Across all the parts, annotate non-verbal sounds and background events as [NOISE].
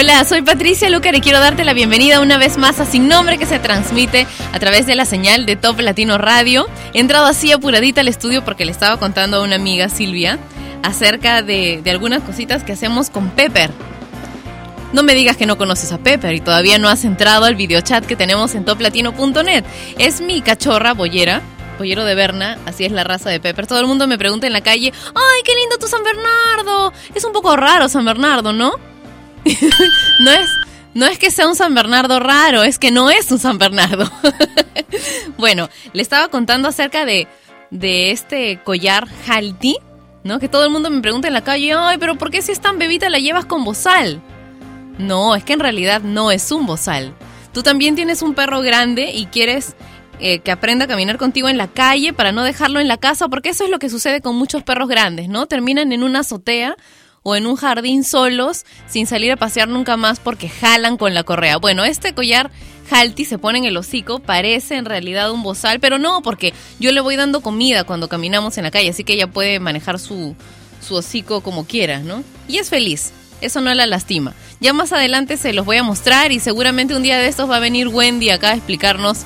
Hola, soy Patricia Lucar y quiero darte la bienvenida una vez más a Sin Nombre que se transmite a través de la señal de Top Latino Radio. He entrado así apuradita al estudio porque le estaba contando a una amiga, Silvia, acerca de, algunas cositas que hacemos con Pepper. No me digas que no conoces a Pepper y todavía no has entrado al videochat que tenemos en toplatino.net. Es mi cachorra boyera, pollero de Berna, así es la raza de Pepper. Todo el mundo me pregunta en la calle, ¡ay, qué lindo tu San Bernardo! Es un poco raro San Bernardo, ¿no? [LAUGHS] no es no es que sea un San Bernardo raro, es que no es un San Bernardo. [LAUGHS] bueno, le estaba contando acerca de, de este collar Halti, ¿no? Que todo el mundo me pregunta en la calle, ay, pero ¿por qué si es tan bebita la llevas con bozal? No, es que en realidad no es un bozal. Tú también tienes un perro grande y quieres eh, que aprenda a caminar contigo en la calle para no dejarlo en la casa, porque eso es lo que sucede con muchos perros grandes, ¿no? Terminan en una azotea o en un jardín solos sin salir a pasear nunca más porque jalan con la correa. Bueno, este collar Halti se pone en el hocico, parece en realidad un bozal, pero no, porque yo le voy dando comida cuando caminamos en la calle, así que ella puede manejar su, su hocico como quiera, ¿no? Y es feliz, eso no la lastima. Ya más adelante se los voy a mostrar y seguramente un día de estos va a venir Wendy acá a explicarnos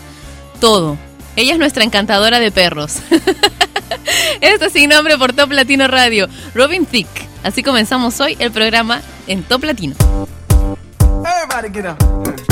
todo. Ella es nuestra encantadora de perros. [LAUGHS] [LAUGHS] Esto sin nombre por Top Latino Radio. Robin Thicke. Así comenzamos hoy el programa en Top Latino. Everybody get up.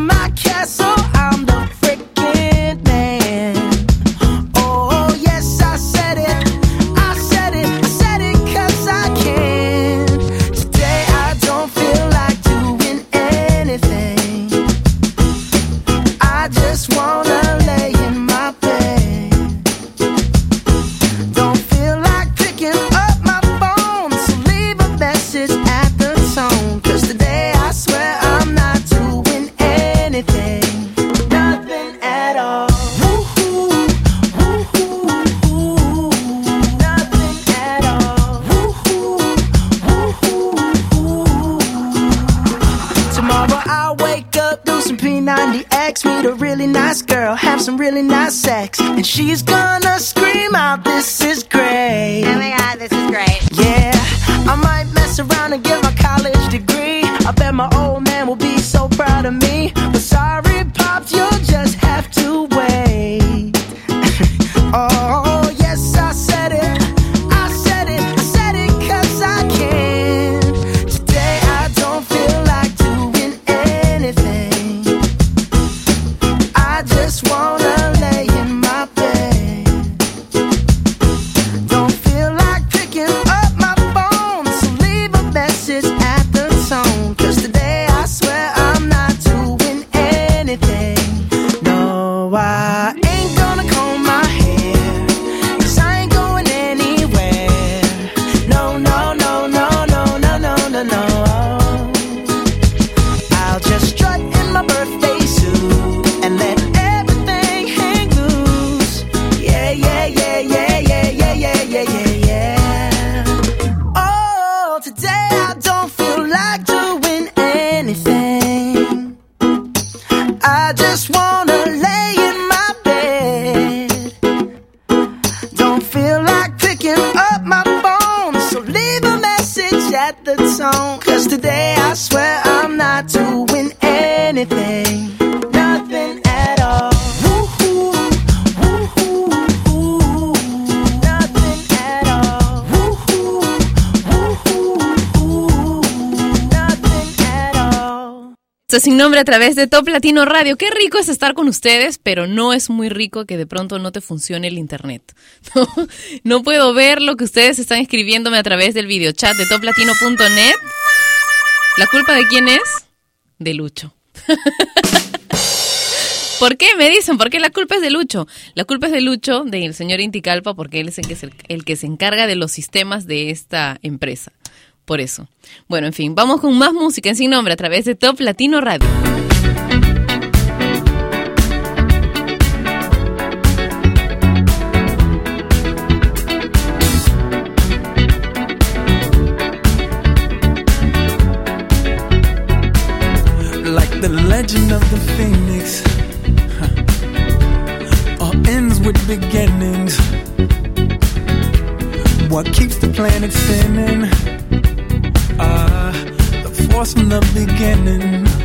nombre a través de Top Latino Radio. Qué rico es estar con ustedes, pero no es muy rico que de pronto no te funcione el internet. [LAUGHS] No, puedo ver lo que ustedes están escribiéndome a través del videochat de toplatino.net. ¿La culpa de quién es? De Lucho. [LAUGHS] ¿Por qué? Me dicen, ¿por qué la culpa es de Lucho? La culpa es de Lucho, del señor Inticalpa, porque él es el que se encarga de los sistemas de esta empresa por eso. Bueno, en fin, vamos con más música en sin nombre a través de Top Latino Radio. Like the legend of the phoenix huh. All ends with beginnings What keeps the planet spinning from the beginning.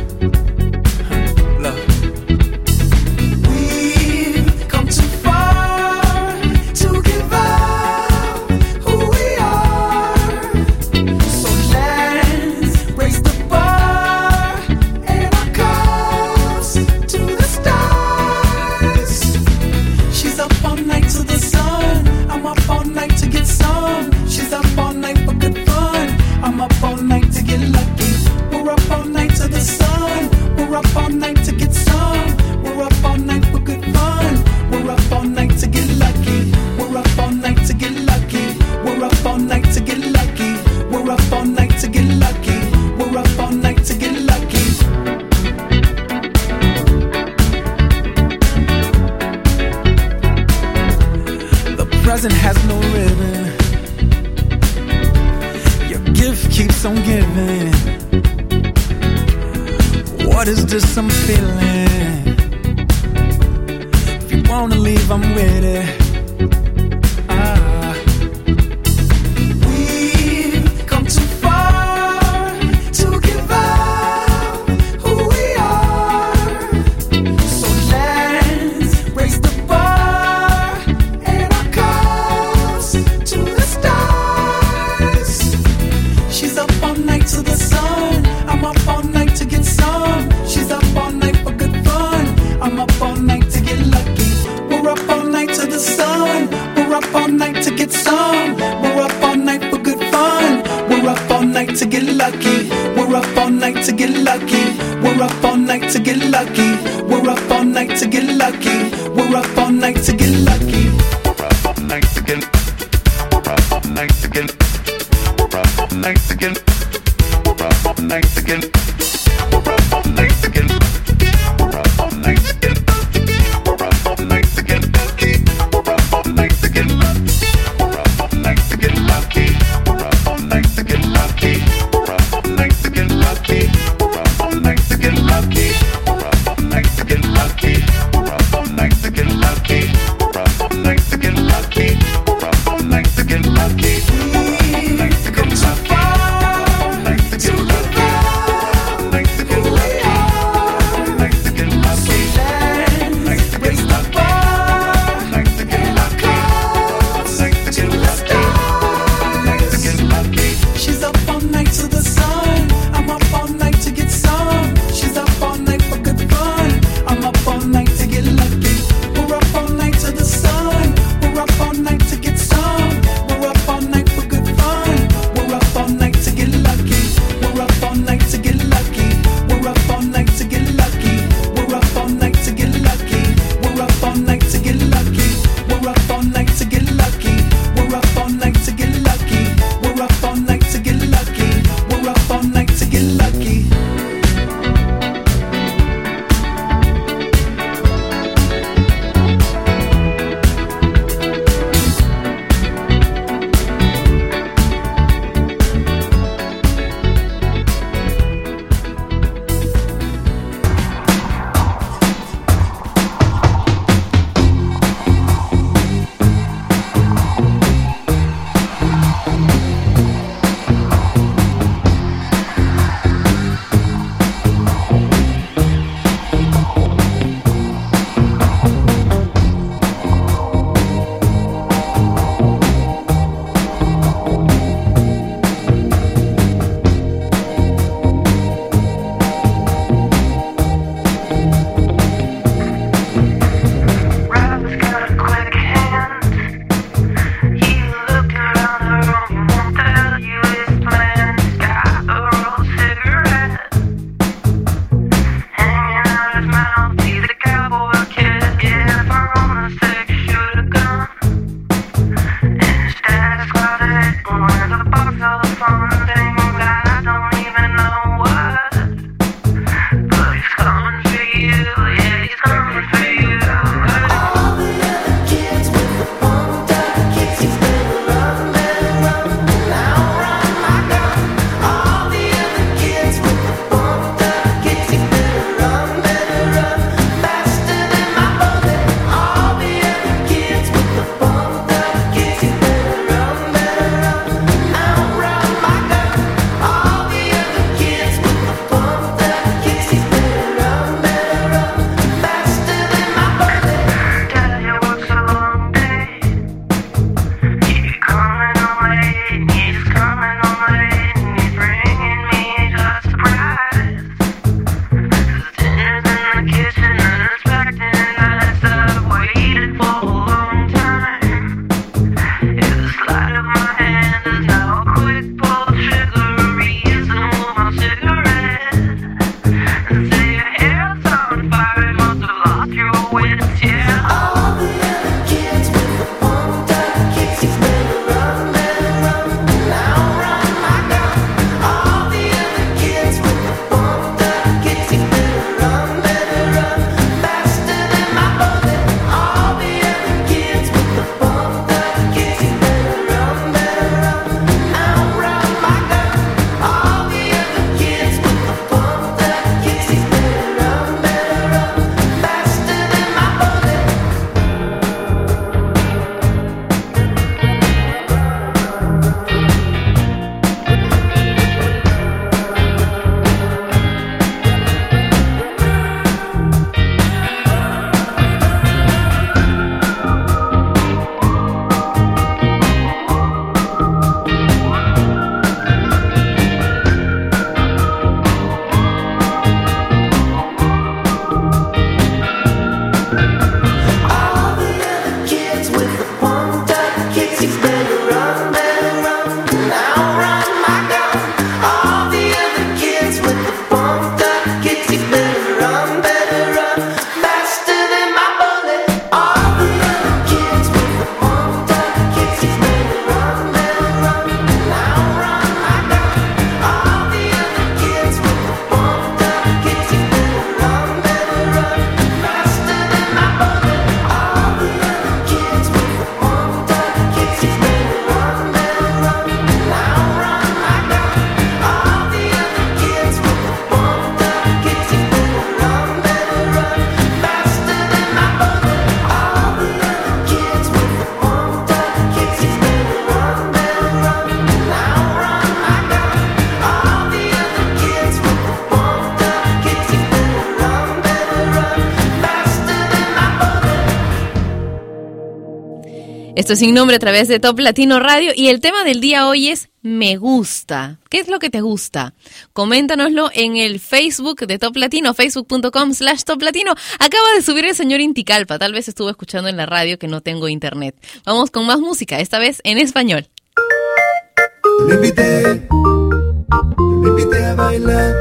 Esto es sin nombre a través de Top Latino Radio y el tema del día hoy es me gusta. ¿Qué es lo que te gusta? Coméntanoslo en el Facebook de Top Latino, facebook.com slash Top Latino. Acaba de subir el señor Inticalpa, tal vez estuvo escuchando en la radio que no tengo internet. Vamos con más música, esta vez en español. Te lo invité, te lo invité a bailar,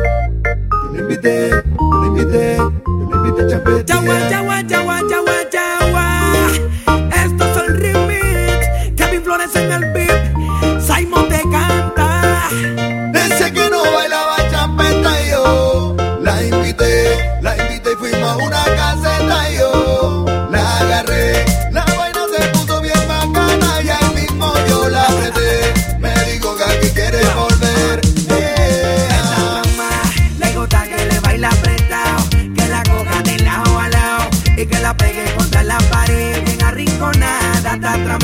te lo invité, te lo invité, te lo invité a chapetear. Yawa, yawa, yawa, yawa, yawa. Decía que no bailaba champeta y yo la invité, la invité y fuimos a una caseta y yo la agarré. La vaina se puso bien bacana y ahí mismo yo la apreté. Me dijo que aquí quiere volver. Eh, Esta mamá le gusta que le baila apretado. Que la coja de lado a lado. Y que la pegue contra la pared. Bien arrinconada hasta atrás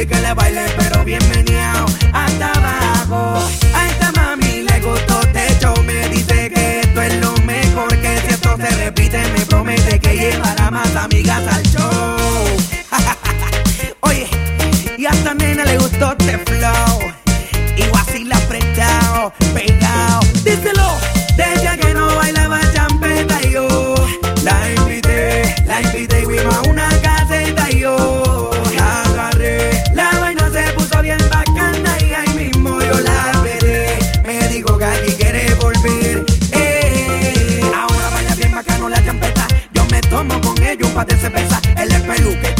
Y que le baile pero bien meneado. Hasta abajo. A esta mami le gustó techo. Me dice que esto es lo mejor. Que si esto se repite, me promete que llevará más amigas al show. [LAUGHS] Oye, y a esta nena le gustó este flow. Y así la pegado. Cerveza. Él es peluque,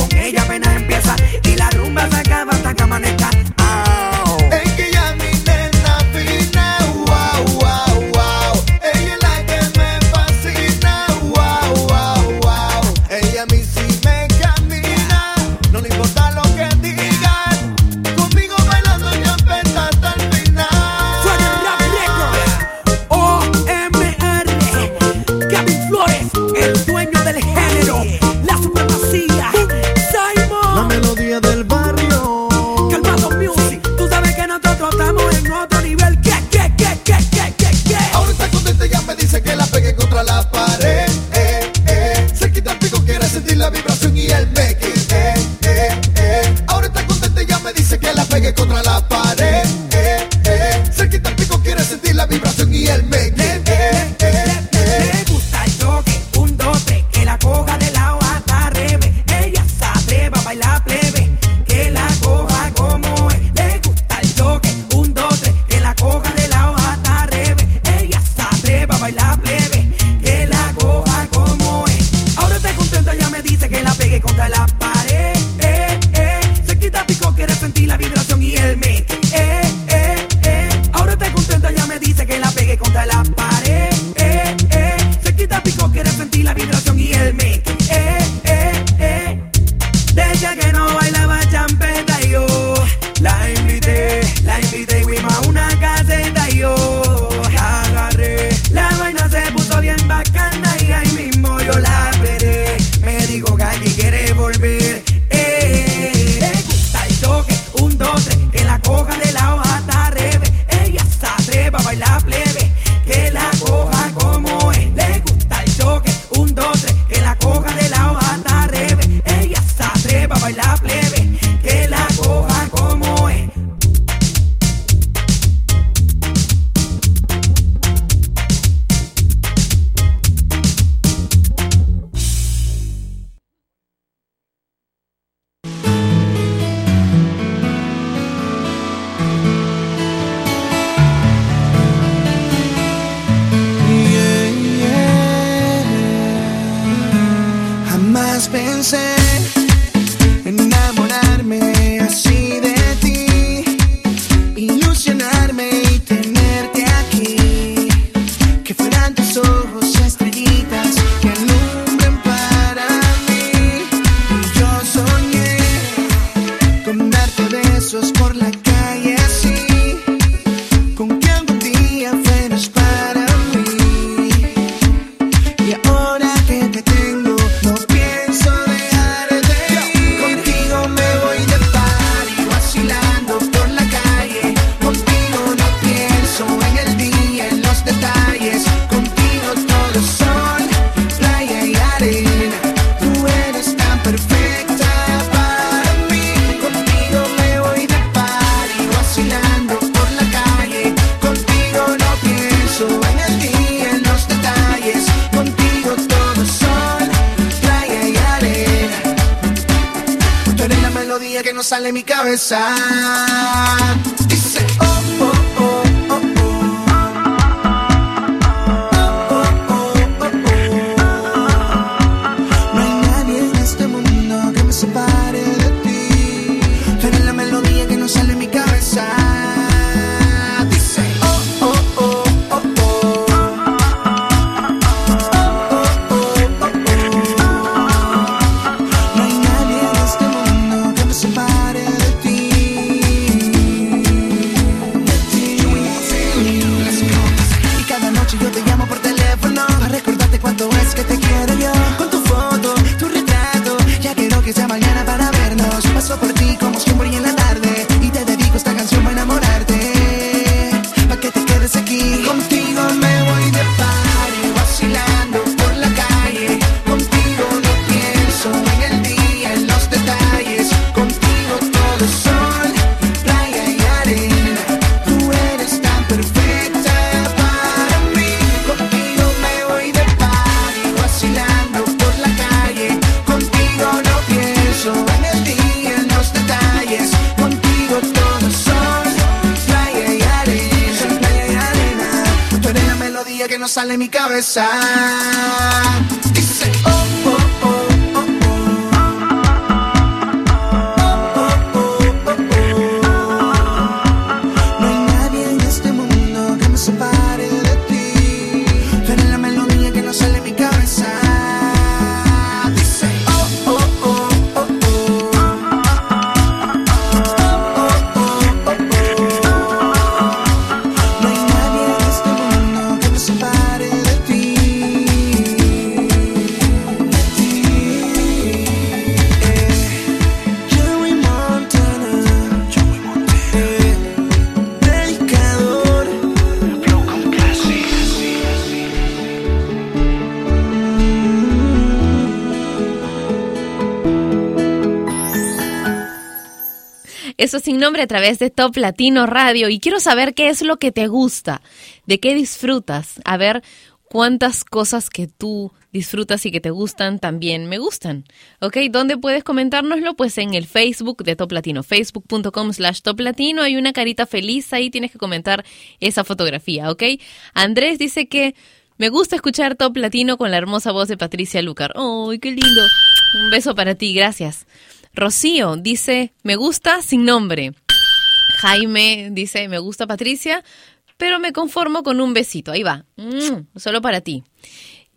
Sin nombre a través de Top Latino Radio. Y quiero saber qué es lo que te gusta, de qué disfrutas. A ver cuántas cosas que tú disfrutas y que te gustan también me gustan. ¿Ok? ¿Dónde puedes comentárnoslo? Pues en el Facebook de Top Latino, facebook.com slash Top Latino. Hay una carita feliz ahí, tienes que comentar esa fotografía, ¿ok? Andrés dice que me gusta escuchar Top Latino con la hermosa voz de Patricia Lucar. ¡Ay, qué lindo! Un beso para ti, gracias. Rocío dice, me gusta sin nombre. Jaime dice, me gusta Patricia, pero me conformo con un besito. Ahí va, Mm, solo para ti.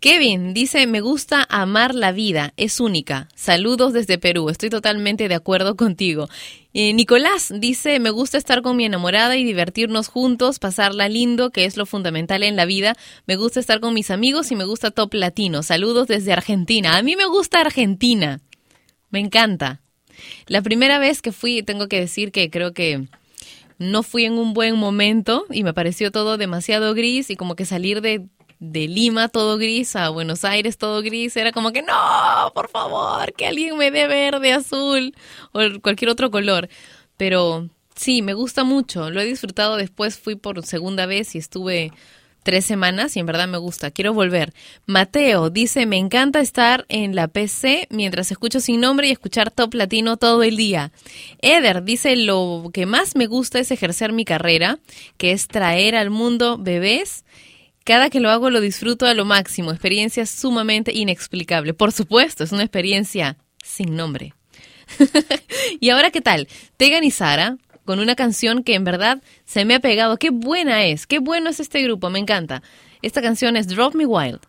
Kevin dice, me gusta amar la vida, es única. Saludos desde Perú, estoy totalmente de acuerdo contigo. Nicolás dice, me gusta estar con mi enamorada y divertirnos juntos, pasarla lindo, que es lo fundamental en la vida. Me gusta estar con mis amigos y me gusta Top Latino. Saludos desde Argentina. A mí me gusta Argentina. Me encanta. La primera vez que fui, tengo que decir que creo que no fui en un buen momento y me pareció todo demasiado gris y como que salir de, de Lima todo gris a Buenos Aires todo gris era como que no, por favor, que alguien me dé verde, azul o cualquier otro color. Pero sí, me gusta mucho, lo he disfrutado después, fui por segunda vez y estuve tres semanas y en verdad me gusta. Quiero volver. Mateo dice, me encanta estar en la PC mientras escucho sin nombre y escuchar top latino todo el día. Eder dice, lo que más me gusta es ejercer mi carrera, que es traer al mundo bebés. Cada que lo hago lo disfruto a lo máximo. Experiencia sumamente inexplicable. Por supuesto, es una experiencia sin nombre. [LAUGHS] y ahora, ¿qué tal? Tegan y Sara con una canción que en verdad se me ha pegado. Qué buena es, qué bueno es este grupo, me encanta. Esta canción es Drop Me Wild.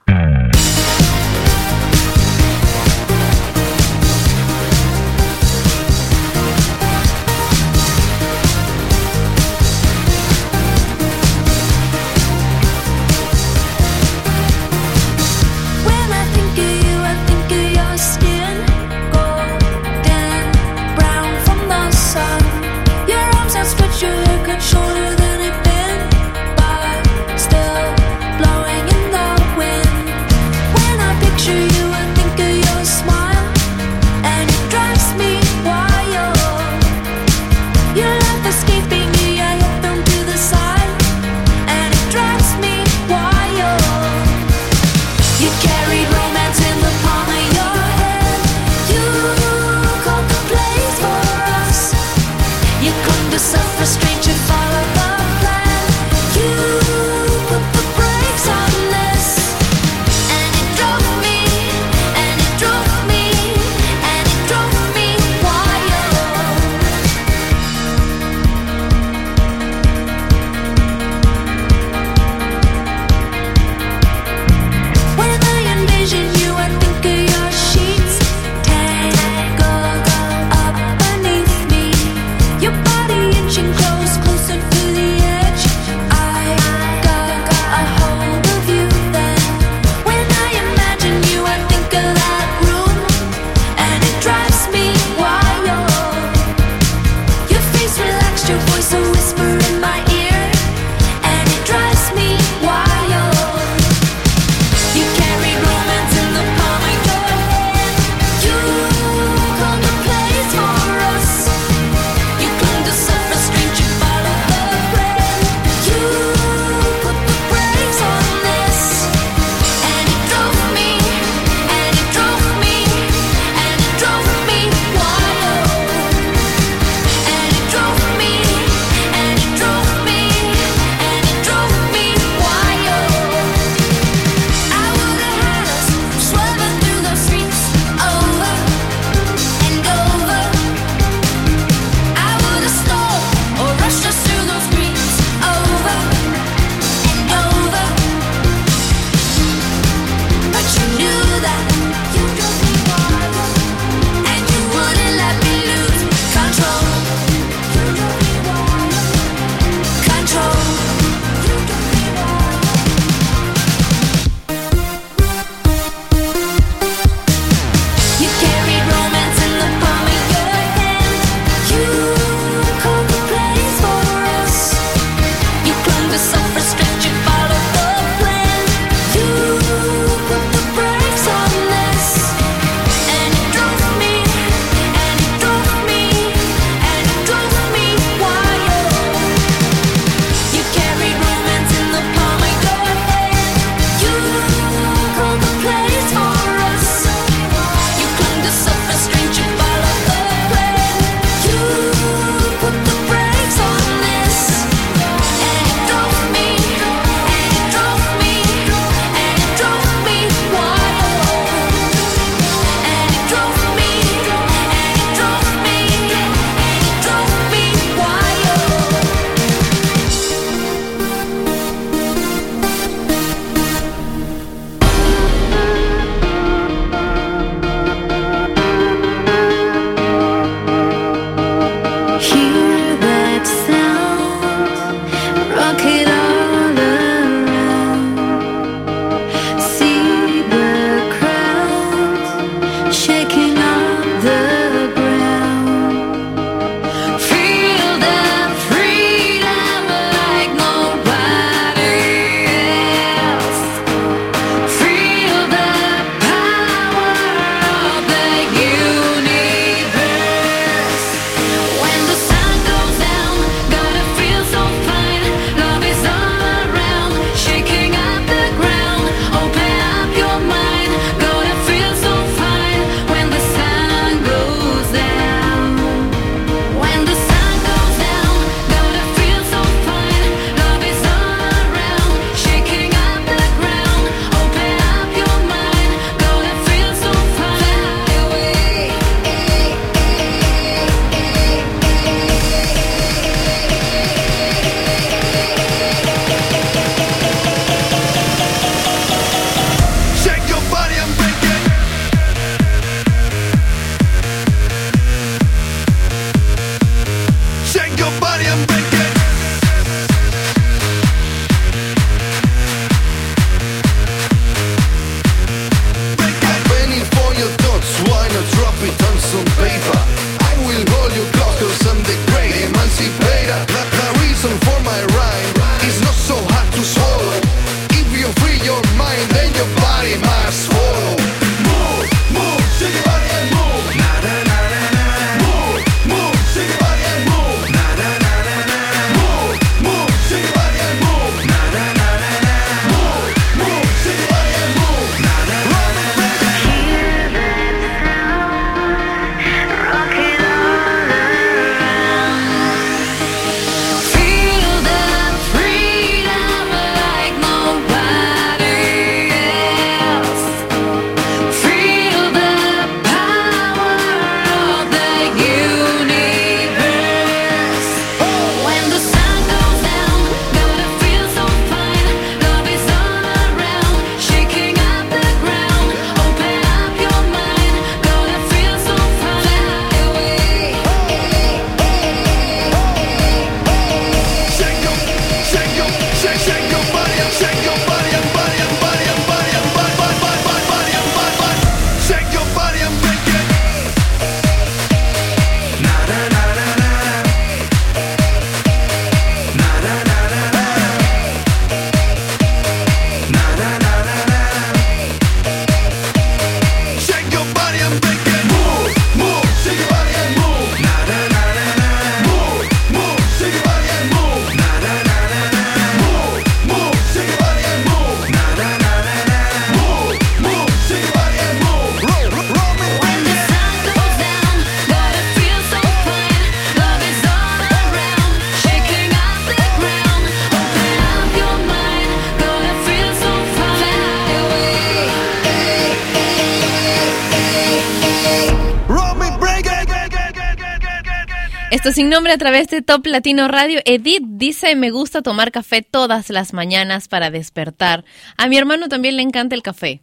Sin nombre a través de Top Latino Radio. Edith dice, me gusta tomar café todas las mañanas para despertar. A mi hermano también le encanta el café.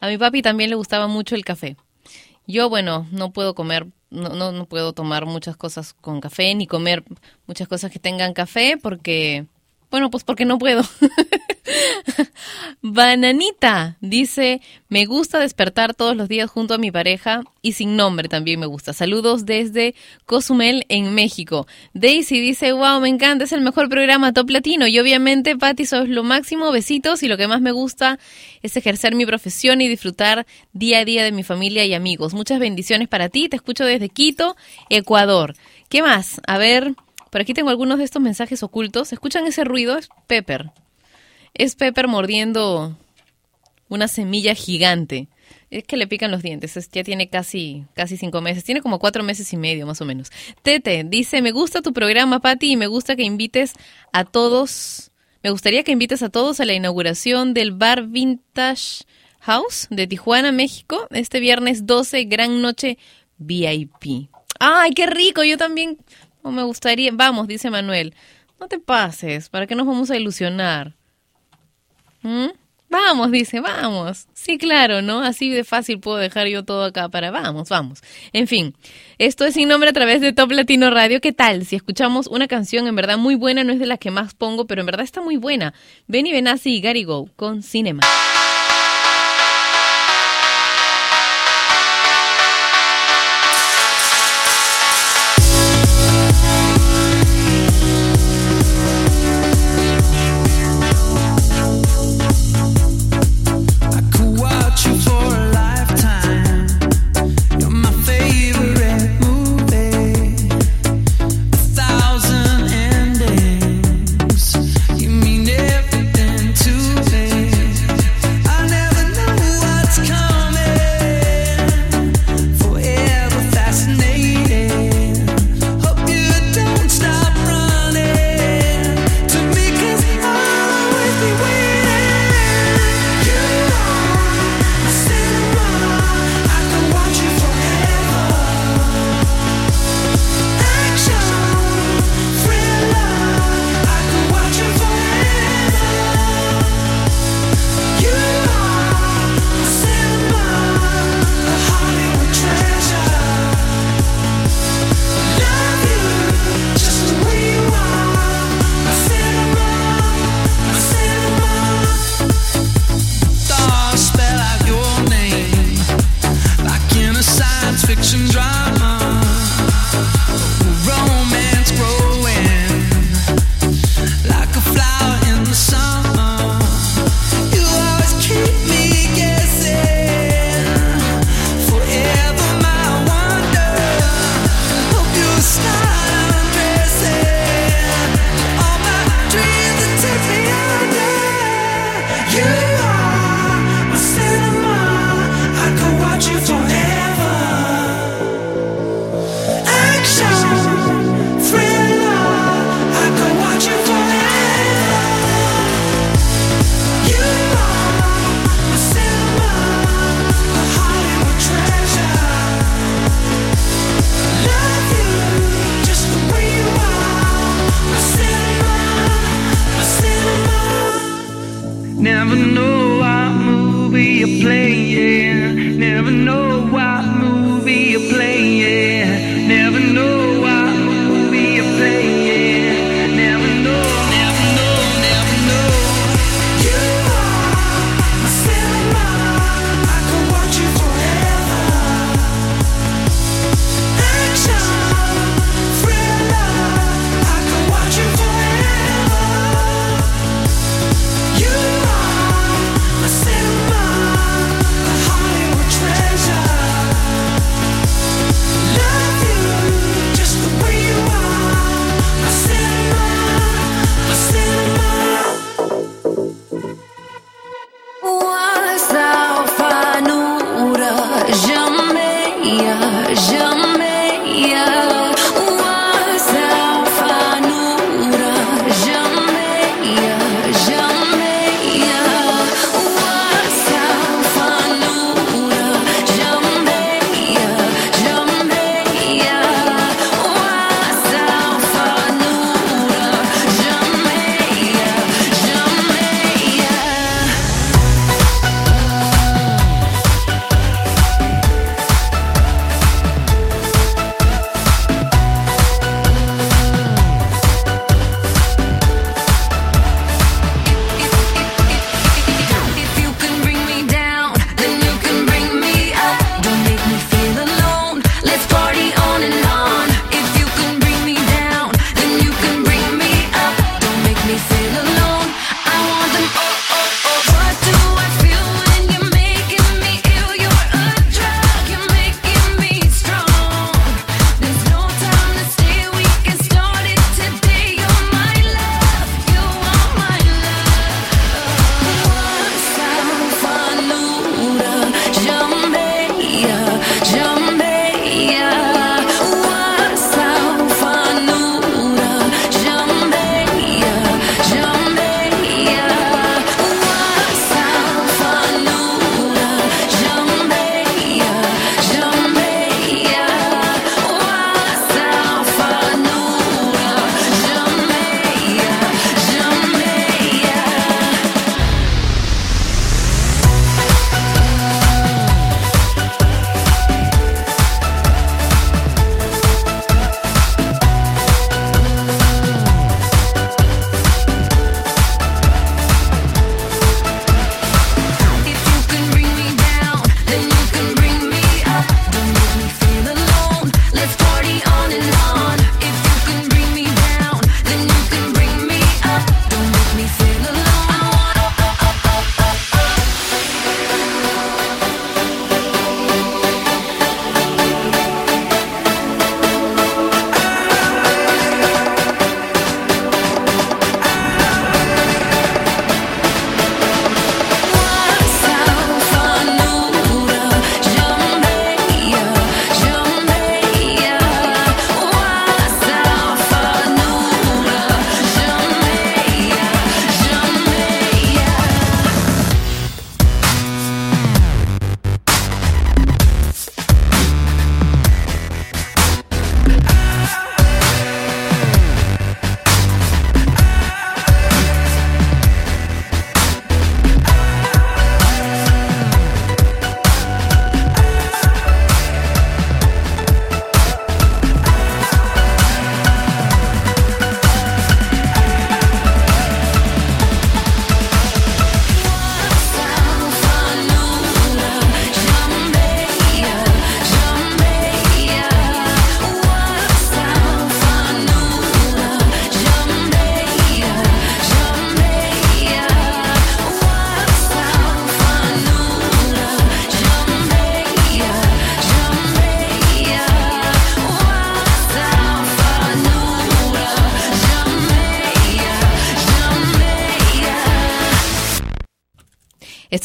A mi papi también le gustaba mucho el café. Yo, bueno, no puedo comer, no, no, no puedo tomar muchas cosas con café, ni comer muchas cosas que tengan café, porque, bueno, pues porque no puedo. [LAUGHS] [LAUGHS] Bananita dice, me gusta despertar todos los días junto a mi pareja y sin nombre también me gusta. Saludos desde Cozumel en México. Daisy dice, wow, me encanta, es el mejor programa top latino y obviamente Patti sos lo máximo, besitos y lo que más me gusta es ejercer mi profesión y disfrutar día a día de mi familia y amigos. Muchas bendiciones para ti, te escucho desde Quito, Ecuador. ¿Qué más? A ver, por aquí tengo algunos de estos mensajes ocultos. ¿Escuchan ese ruido? Es Pepper. Es Pepper mordiendo una semilla gigante. Es que le pican los dientes. Es- ya tiene casi, casi cinco meses. Tiene como cuatro meses y medio, más o menos. Tete dice: Me gusta tu programa, Patti, y me gusta que invites a todos. Me gustaría que invites a todos a la inauguración del bar Vintage House de Tijuana, México, este viernes 12, gran noche VIP. ¡Ay, qué rico! Yo también oh, me gustaría. Vamos, dice Manuel. No te pases, ¿para qué nos vamos a ilusionar? ¿Mm? Vamos, dice, vamos. Sí, claro, ¿no? Así de fácil puedo dejar yo todo acá para vamos, vamos. En fin, esto es sin nombre a través de Top Latino Radio. ¿Qué tal? Si escuchamos una canción en verdad muy buena, no es de las que más pongo, pero en verdad está muy buena. Benny Benassi y Gary Go con Cinema.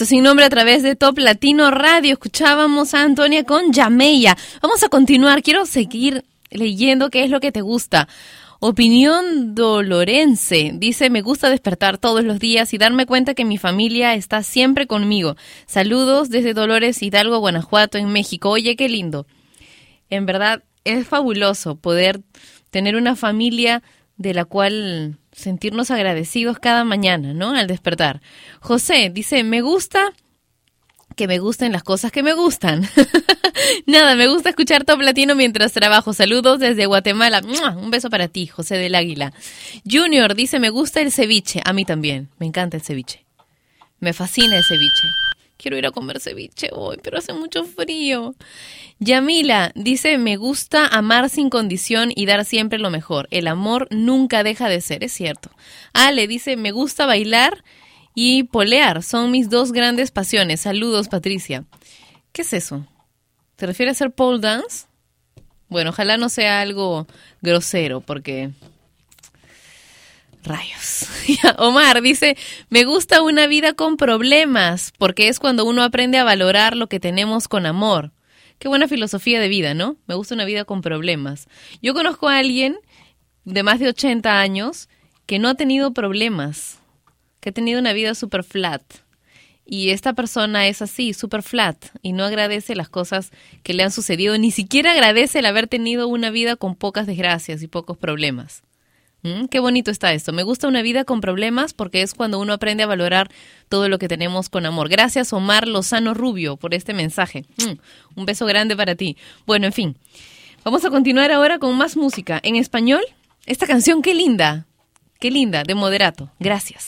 Sin nombre a través de Top Latino Radio. Escuchábamos a Antonia con Yameya. Vamos a continuar. Quiero seguir leyendo qué es lo que te gusta. Opinión Dolorense dice, me gusta despertar todos los días y darme cuenta que mi familia está siempre conmigo. Saludos desde Dolores Hidalgo, Guanajuato, en México. Oye, qué lindo. En verdad, es fabuloso poder tener una familia de la cual sentirnos agradecidos cada mañana, ¿no? Al despertar. José dice, me gusta que me gusten las cosas que me gustan. [LAUGHS] Nada, me gusta escuchar Top Latino mientras trabajo. Saludos desde Guatemala. Un beso para ti, José del Águila. Junior dice, me gusta el ceviche. A mí también, me encanta el ceviche. Me fascina el ceviche. Quiero ir a comer ceviche hoy, pero hace mucho frío. Yamila dice, me gusta amar sin condición y dar siempre lo mejor. El amor nunca deja de ser, es cierto. Ale dice, me gusta bailar y polear. Son mis dos grandes pasiones. Saludos, Patricia. ¿Qué es eso? ¿Te refieres a hacer pole dance? Bueno, ojalá no sea algo grosero, porque... Rayos. [LAUGHS] Omar dice, me gusta una vida con problemas, porque es cuando uno aprende a valorar lo que tenemos con amor. Qué buena filosofía de vida, ¿no? Me gusta una vida con problemas. Yo conozco a alguien de más de 80 años que no ha tenido problemas, que ha tenido una vida super flat. Y esta persona es así, super flat, y no agradece las cosas que le han sucedido, ni siquiera agradece el haber tenido una vida con pocas desgracias y pocos problemas. Qué bonito está esto. Me gusta una vida con problemas porque es cuando uno aprende a valorar todo lo que tenemos con amor. Gracias, Omar Lozano Rubio, por este mensaje. Un beso grande para ti. Bueno, en fin. Vamos a continuar ahora con más música. En español, esta canción, qué linda. Qué linda, de moderato. Gracias.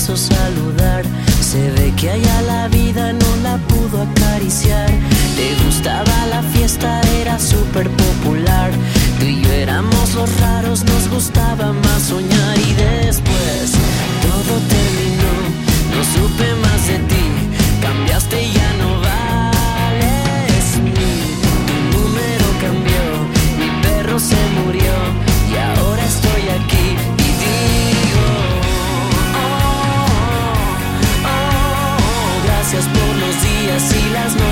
Quiso saludar. Se ve que allá la vida no la pudo acariciar. Le gustaba la fiesta, era súper popular. Tú y yo éramos los raros, nos gustaba más soñar. Y después todo terminó, no supe más de ti. Cambiaste y ya no vales mil. Tu número cambió, mi perro se murió. Y las noches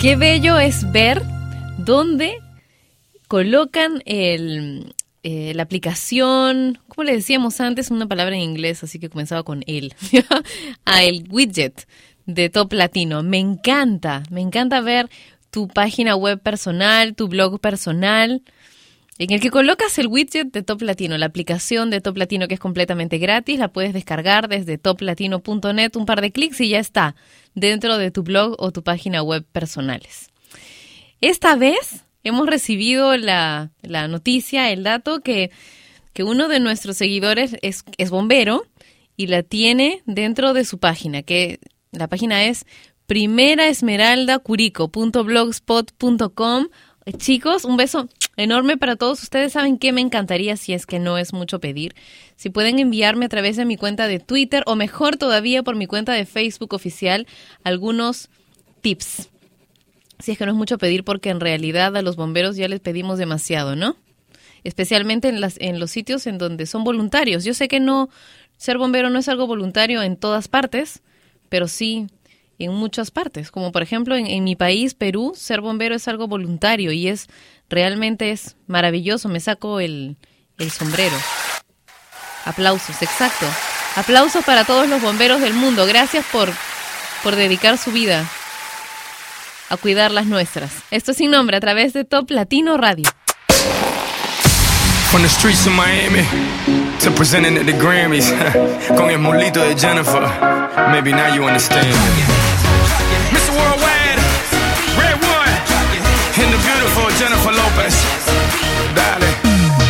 Qué bello es ver dónde colocan el, eh, la aplicación, como le decíamos antes, una palabra en inglés, así que comenzaba con él, a el [LAUGHS] widget de Top Latino. Me encanta, me encanta ver tu página web personal, tu blog personal, en el que colocas el widget de Top Latino, la aplicación de Top Latino que es completamente gratis, la puedes descargar desde toplatino.net, un par de clics y ya está, dentro de tu blog o tu página web personales. Esta vez hemos recibido la, la noticia, el dato que, que, uno de nuestros seguidores es, es bombero y la tiene dentro de su página, que la página es primeraesmeraldacurico.blogspot.com Chicos, un beso enorme para todos ustedes. ¿Saben qué me encantaría si es que no es mucho pedir? Si pueden enviarme a través de mi cuenta de Twitter o mejor todavía por mi cuenta de Facebook oficial algunos tips. Si es que no es mucho pedir porque en realidad a los bomberos ya les pedimos demasiado, ¿no? Especialmente en, las, en los sitios en donde son voluntarios. Yo sé que no, ser bombero no es algo voluntario en todas partes, pero sí en muchas partes. Como por ejemplo en, en mi país, Perú, ser bombero es algo voluntario y es realmente es maravilloso. Me saco el, el sombrero. Aplausos, exacto. Aplausos para todos los bomberos del mundo. Gracias por, por dedicar su vida a cuidar las nuestras. Esto es sin nombre a través de Top Latino Radio. From the streets of Miami to presenting the Grammys [LAUGHS] con el mulito de Jennifer. Maybe now you understand. Beautiful Jennifer Lopez. Dale,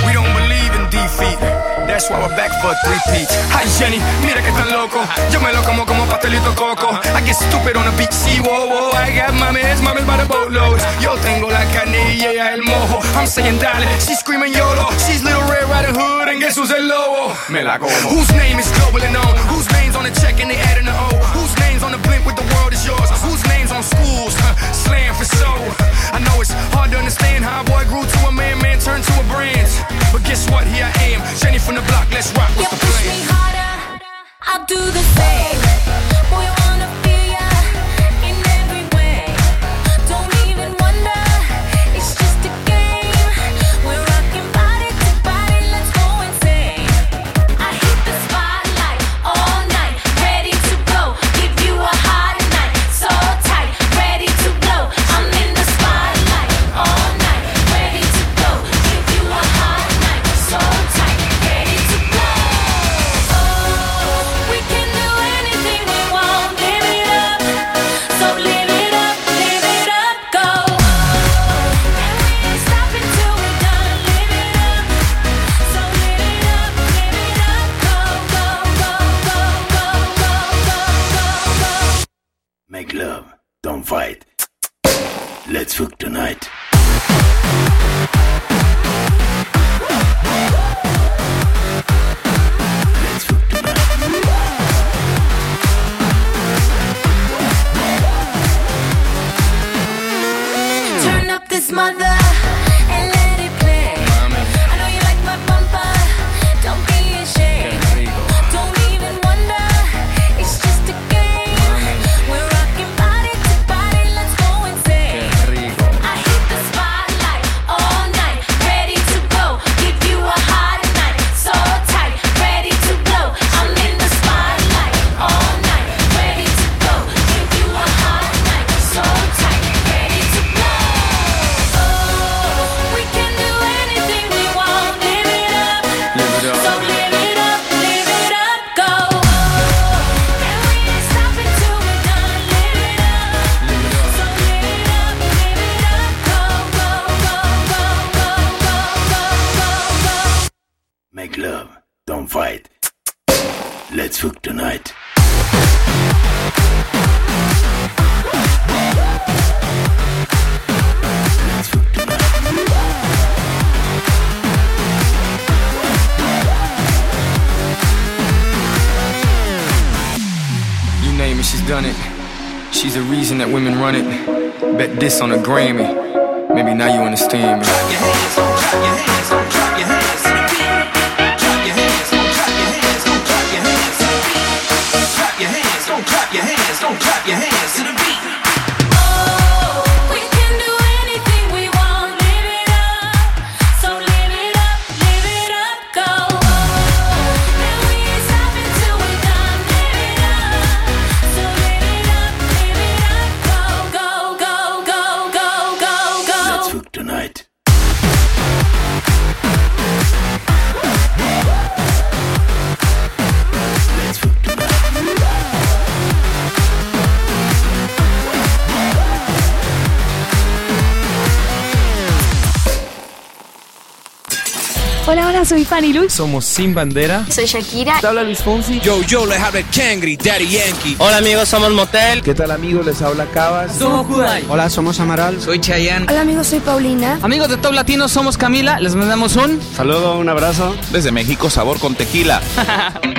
we don't believe in defeat. That's why we're back for a three-peat. Hi Jenny, mira que tan loco. Yo me lo como como pastelito coco. I get stupid on a beach, see, whoa, whoa. I got mames, mames by the boatloads. Yo tengo la y el mojo. I'm saying dale, she's screaming YOLO. She's Little Red Riding Hood and guess who's el lobo? Me la como. Whose name is global and known? Whose name's on the check and they adding the O? Whose name's on the blimp with the world is yours? Whose name's on schools? Slam for so. I know it's hard to understand how a boy grew to a man, man turned to a brand. But guess what? Here I am, Jenny from the block. Let's rock. What's the plan? harder, I'll do the same. Boy, I wanna feel Grammy. Somos Sin Bandera. Soy Shakira. Te habla Luis Fonsi. Yo, yo, les habla Kangri, Daddy Yankee. Hola amigos, somos Motel. ¿Qué tal amigos? Les habla Cabas. Somos Kudai. Hola, somos Amaral. Soy Chayanne. Hola amigos, soy Paulina. Amigos de Top Latino, somos Camila. Les mandamos un saludo, un abrazo. Desde México, sabor con tequila. [LAUGHS]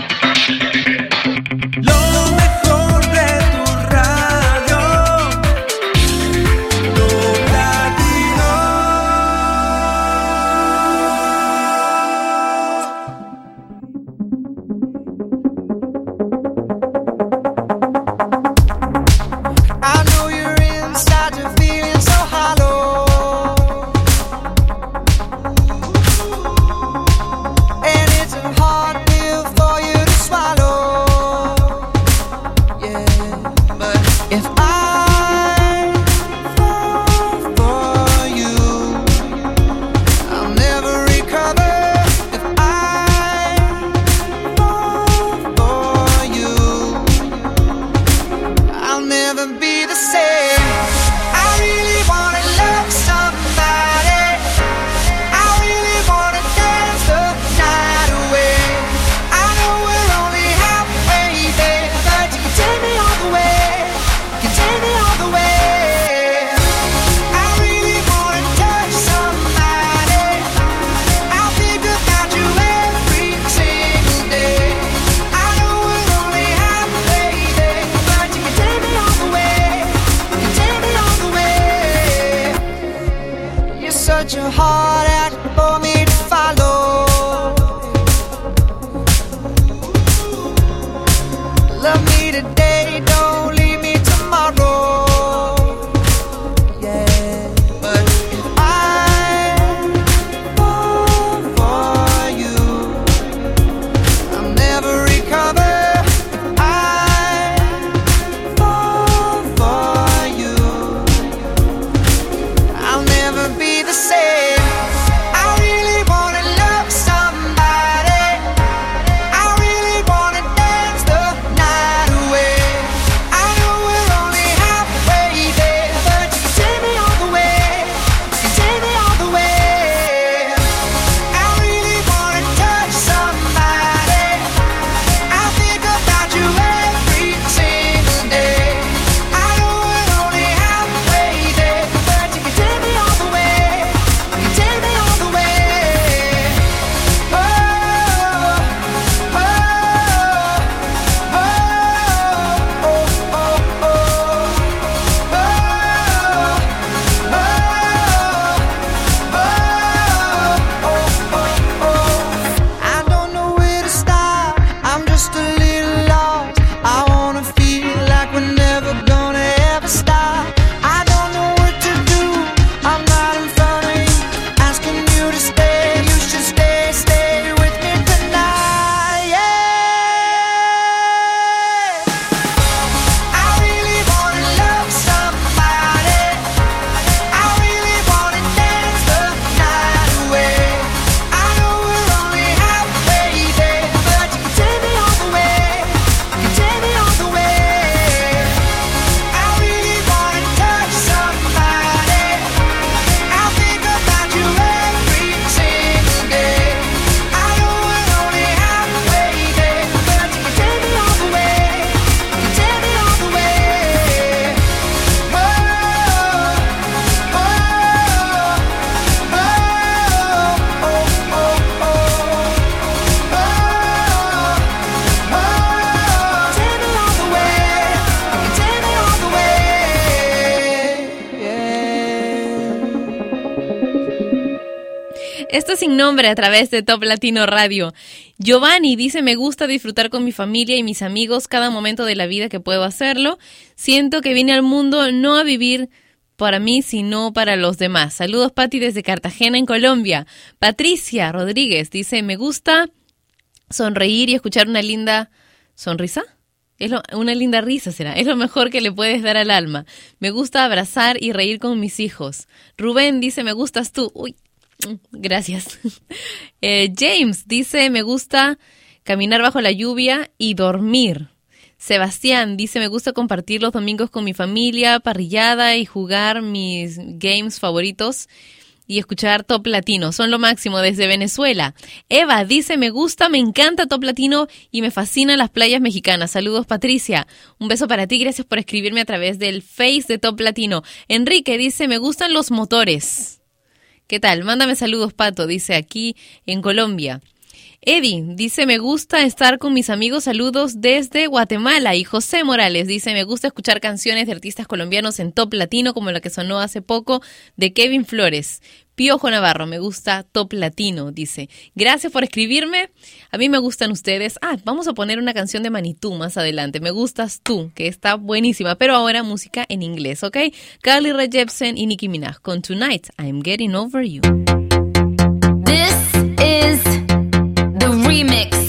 nombre a través de Top Latino Radio. Giovanni dice, me gusta disfrutar con mi familia y mis amigos cada momento de la vida que puedo hacerlo. Siento que vine al mundo no a vivir para mí, sino para los demás. Saludos, Patti, desde Cartagena, en Colombia. Patricia Rodríguez dice, me gusta sonreír y escuchar una linda sonrisa. Es una linda risa será. Es lo mejor que le puedes dar al alma. Me gusta abrazar y reír con mis hijos. Rubén dice, me gustas tú. Uy, Gracias. [LAUGHS] Eh, James dice, me gusta caminar bajo la lluvia y dormir. Sebastián dice, me gusta compartir los domingos con mi familia, parrillada y jugar mis games favoritos y escuchar Top Latino. Son lo máximo desde Venezuela. Eva dice, me gusta, me encanta Top Latino y me fascinan las playas mexicanas. Saludos Patricia. Un beso para ti. Gracias por escribirme a través del Face de Top Latino. Enrique dice, me gustan los motores. ¿Qué tal? Mándame saludos, Pato, dice aquí en Colombia. Eddie dice, me gusta estar con mis amigos, saludos desde Guatemala. Y José Morales dice, me gusta escuchar canciones de artistas colombianos en top latino, como la que sonó hace poco de Kevin Flores. Piojo Navarro, me gusta top latino, dice. Gracias por escribirme. A mí me gustan ustedes. Ah, vamos a poner una canción de Manitú más adelante. Me gustas tú, que está buenísima, pero ahora música en inglés, ¿ok? Carly Rae Jepsen y Nicki Minaj con Tonight, I'm Getting Over You. This is the remix. Remix.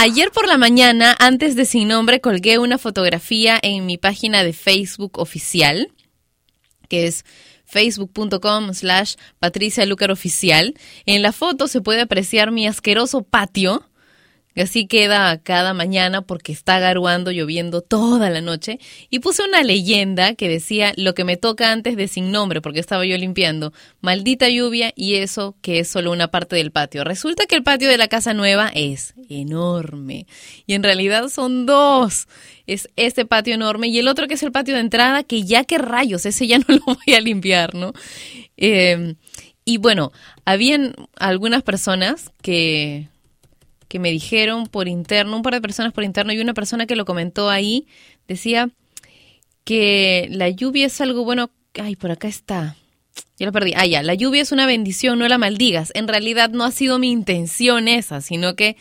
Ayer por la mañana, antes de Sin Nombre, colgué una fotografía en mi página de Facebook oficial, que es facebook.com slash Patricia Oficial. En la foto se puede apreciar mi asqueroso patio, que así queda cada mañana porque está garuando, lloviendo toda la noche. Y puse una leyenda que decía lo que me toca antes de Sin Nombre, porque estaba yo limpiando. Maldita lluvia y eso que es solo una parte del patio. Resulta que el patio de la casa nueva es enorme. Y en realidad son dos. Es este patio enorme y el otro que es el patio de entrada, que ya que rayos, ese ya [LAUGHS] no lo voy a limpiar, ¿no? Eh, y bueno, habían algunas personas que, que me dijeron por interno, un par de personas por interno y una persona que lo comentó ahí, decía que la lluvia es algo bueno. Ay, por acá está. Ya lo perdí. Ah, ya, la lluvia es una bendición, no la maldigas. En realidad no ha sido mi intención esa, sino que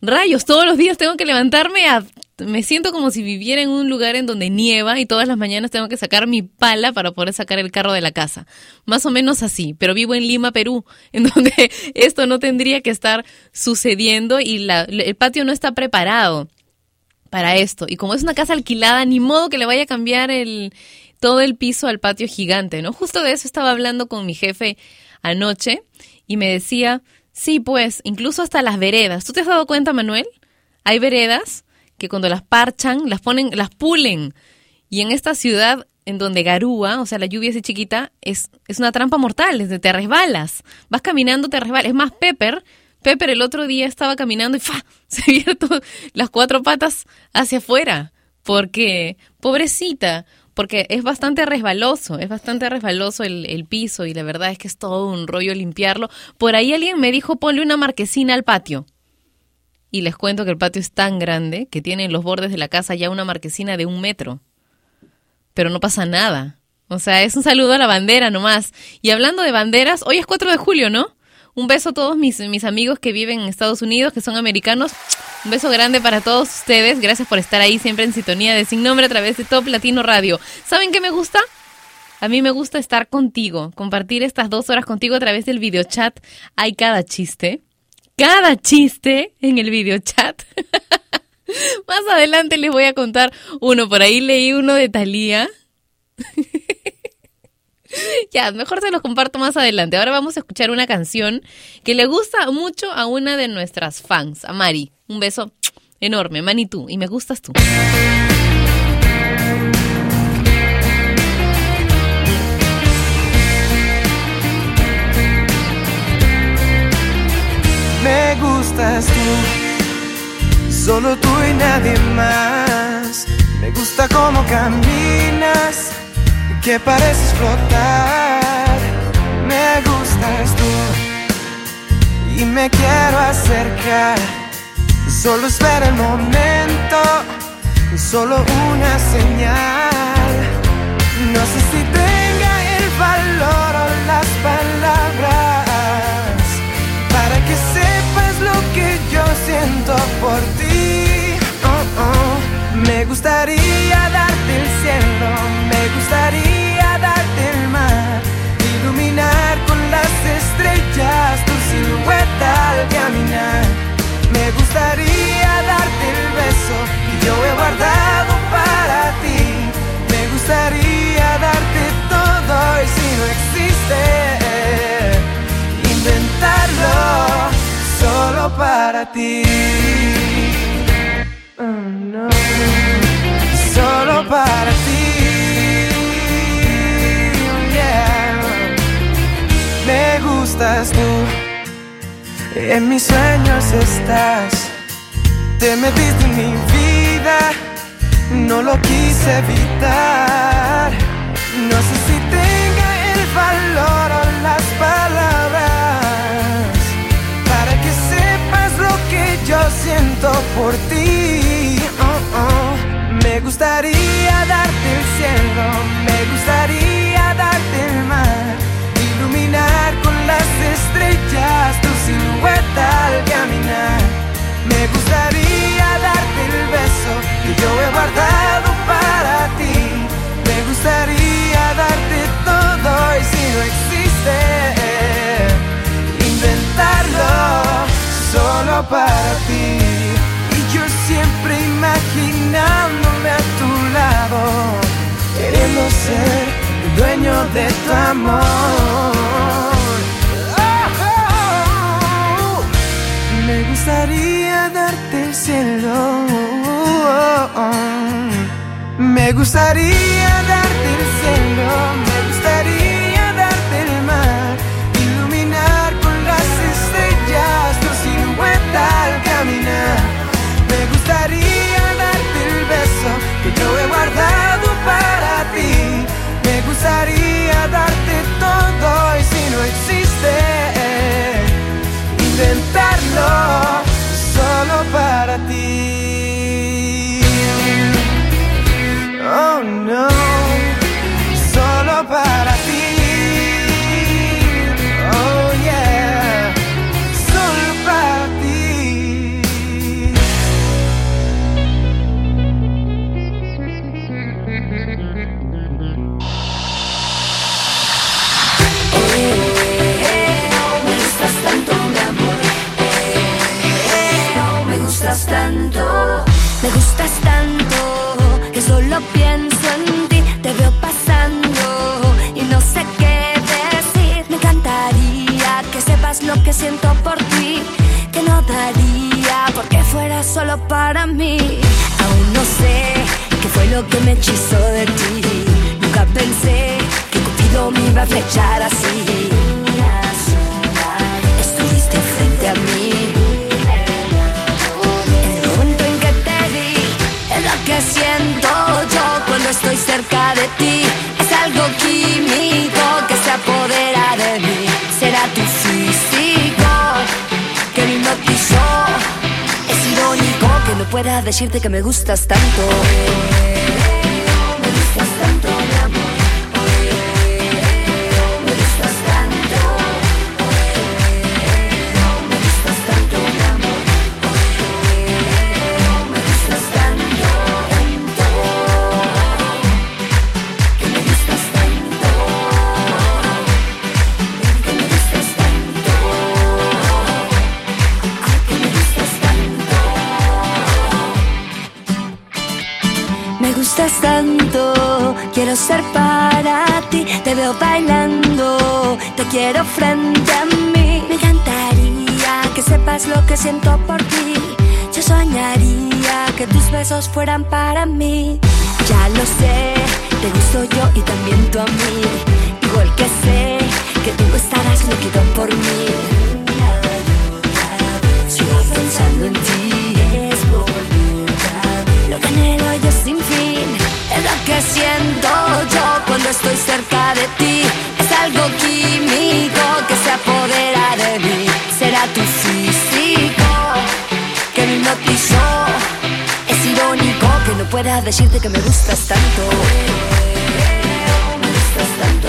rayos, todos los días tengo que levantarme a... Me siento como si viviera en un lugar en donde nieva y todas las mañanas tengo que sacar mi pala para poder sacar el carro de la casa. Más o menos así, pero vivo en Lima, Perú, [LAUGHS] en donde esto no tendría que estar sucediendo y la, el patio no está preparado para esto. Y como es una casa alquilada, ni modo que le vaya a cambiar el, todo el piso al patio gigante, ¿no? Justo de eso estaba hablando con mi jefe anoche y me decía, sí, pues, incluso hasta las veredas. ¿Tú te has dado cuenta, Manuel? Hay veredas que cuando las parchan, las ponen, las pulen. Y en esta ciudad en donde garúa, o sea, la lluvia es chiquita, es, es una trampa mortal, desde te resbalas. Vas caminando, te resbalas. Es más, Pepper, Pepper el otro día estaba caminando y ¡fa! [LAUGHS] se vieron las cuatro patas hacia afuera. Porque, pobrecita, porque es bastante resbaloso, es bastante resbaloso el, el, piso y la verdad es que es todo un rollo limpiarlo. Por ahí alguien me dijo, ponle una marquesina al patio. Y les cuento que el patio es tan grande que tiene en los bordes de la casa ya una marquesina de un metro. Pero no pasa nada. O sea, es un saludo a la bandera nomás. Y hablando de banderas, hoy es 4 de julio, ¿no? Un beso a todos mis, mis amigos que viven en Estados Unidos, que son americanos. Un beso grande para todos ustedes. Gracias por estar ahí siempre en sintonía de Sin Nombre a través de Top Latino Radio. ¿Saben qué me gusta? A mí me gusta estar contigo, compartir estas dos horas contigo a través del videochat. Hay cada chiste, cada chiste en el videochat. [LAUGHS] Más adelante les voy a contar uno. Por ahí leí uno de Thalía. [LAUGHS] Ya, mejor se los comparto más adelante. Ahora vamos a escuchar una canción que le gusta mucho a una de nuestras fans, a Mari. Un beso enorme, Mani tú, y me gustas tú. Me gustas tú, solo tú y nadie más. Me gusta cómo caminas, que pareces flotar. Me gustas tú y me quiero acercar. Solo espera el momento, solo una señal. No sé Me gustaría darte el cielo, me gustaría darte el mar, iluminar con las estrellas tu silueta al caminar. Me gustaría darte el beso que yo he guardado para ti. Me gustaría darte todo y si no existe, inventarlo solo para ti. Oh, no. Solo para ti. Me gustas tú. En mis sueños estás, te metiste en mi vida, no lo quise evitar. No sé si tenga el valor o las palabras para que sepas lo que yo siento por ti. Me gustaría darte el cielo, me gustaría darte el mar iluminar con las estrellas tu silueta al caminar. Me gustaría darte el beso que yo he guardado para ti. Me gustaría darte todo y si no existe, inventarlo solo para ti. Y yo siempre a tu lado, queriendo ser dueño de tu amor. Me gustaría darte el cielo. Me gustaría darte el cielo. Guardado para ti. Me gustaría darte todo y si no existe, intentarlo solo para ti. Oh no, Me gustas tanto que solo pienso en ti. Te veo pasando y no sé qué decir. Me encantaría que sepas lo que siento por ti. Que no daría porque fuera solo para mí. Aún no sé qué fue lo que me hechizó de ti. Nunca pensé que Cupido me iba a flechar así. Pueda decirte que me gustas tanto. Ser para ti. Te veo bailando, te quiero frente a mí. Me encantaría que sepas lo que siento por ti. Yo soñaría que tus besos fueran para mí. Ya lo sé, te gusto yo y también tú a mí. Igual que sé que tú estarás loquito por mí. Sigo pensando en ti, que siento yo cuando estoy cerca de ti. Es algo químico que se apodera de mí. Será tu físico que me hipnotizó. Es irónico que no pueda decirte que me gustas tanto. Me gustas tanto,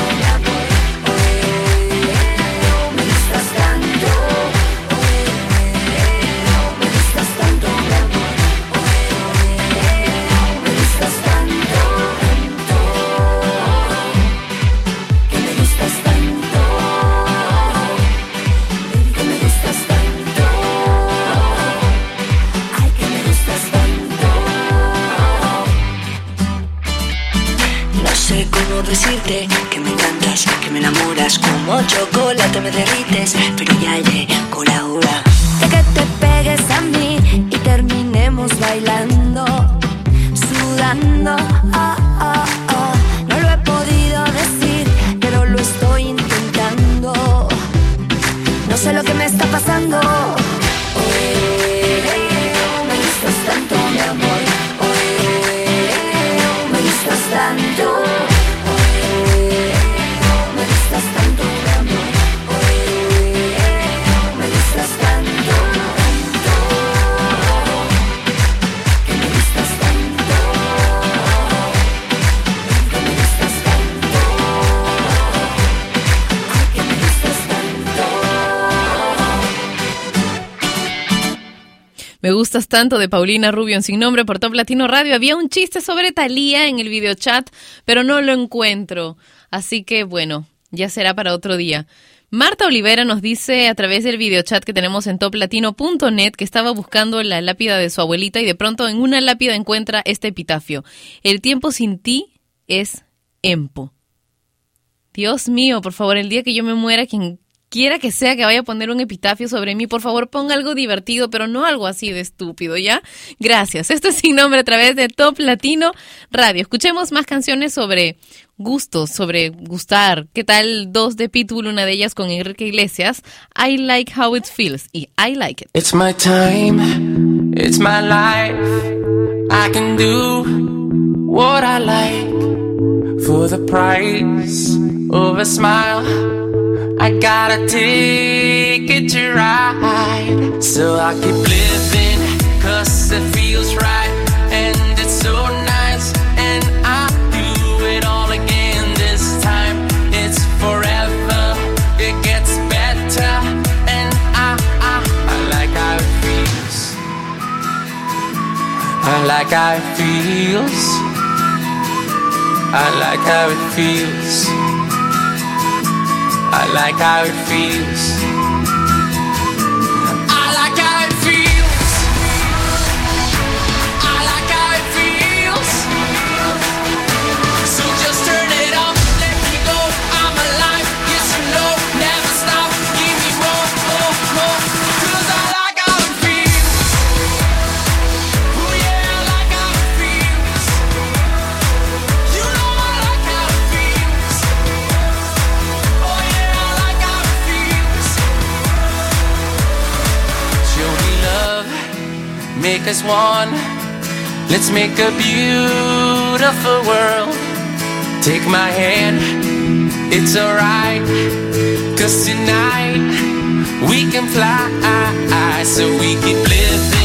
tanto de Paulina Rubio en Sin Nombre por Top Latino Radio. Había un chiste sobre Thalía en el videochat, pero no lo encuentro. Así que bueno, ya será para otro día. Marta Olivera nos dice a través del videochat que tenemos en toplatino.net que estaba buscando la lápida de su abuelita y de pronto en una lápida encuentra este epitafio. El tiempo sin ti es empo. Dios mío, por favor, el día que yo me muera, quien quiera que sea que vaya a poner un epitafio sobre mí, por favor ponga algo divertido, pero no algo así de estúpido, ¿ya? Gracias. Esto es sin nombre a través de Top Latino Radio. Escuchemos más canciones sobre gustos, sobre gustar. ¿Qué tal dos de Pitbull, una de ellas con Enrique Iglesias? I like how it feels y I like it. It's my time, it's my life. I can do what I like for the price of a smile. I got a ticket to ride, so I keep living, cause it feels right, and it's so nice, and I do it all again this time. It's forever, it gets better, and I, I, I like how it feels. I like how it feels. I like how it feels. I like how it feels. Make us one. Let's make a beautiful world. Take my hand, it's alright. Cause tonight we can fly. So we keep living,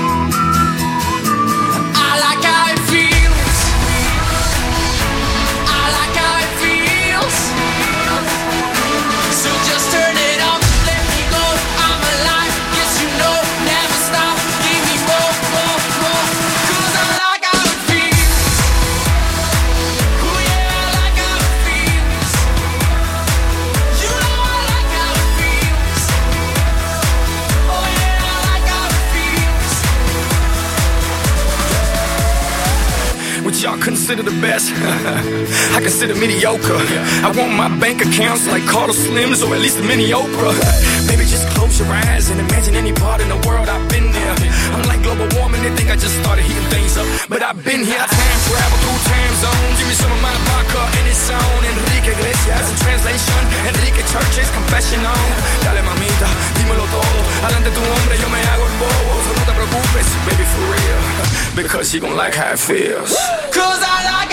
y'all consider the best. [LAUGHS] I consider mediocre. I want my bank accounts like Carlos Slims or at least a mini Oprah. Baby, just close your eyes and imagine any part in the world I've been there. I'm global warming, they think I just started heating things up. But I've been here, I time travel through time zones. Give me some of my vodka and it's on. Enrique Iglesias in translation, Enrique Church's. Dale mamita, dímelo todo. Adelante tu hombre, yo me hago el bobo. So no te preocupes, baby, for real. [LAUGHS] Because you gon' like how it feels. Cause I like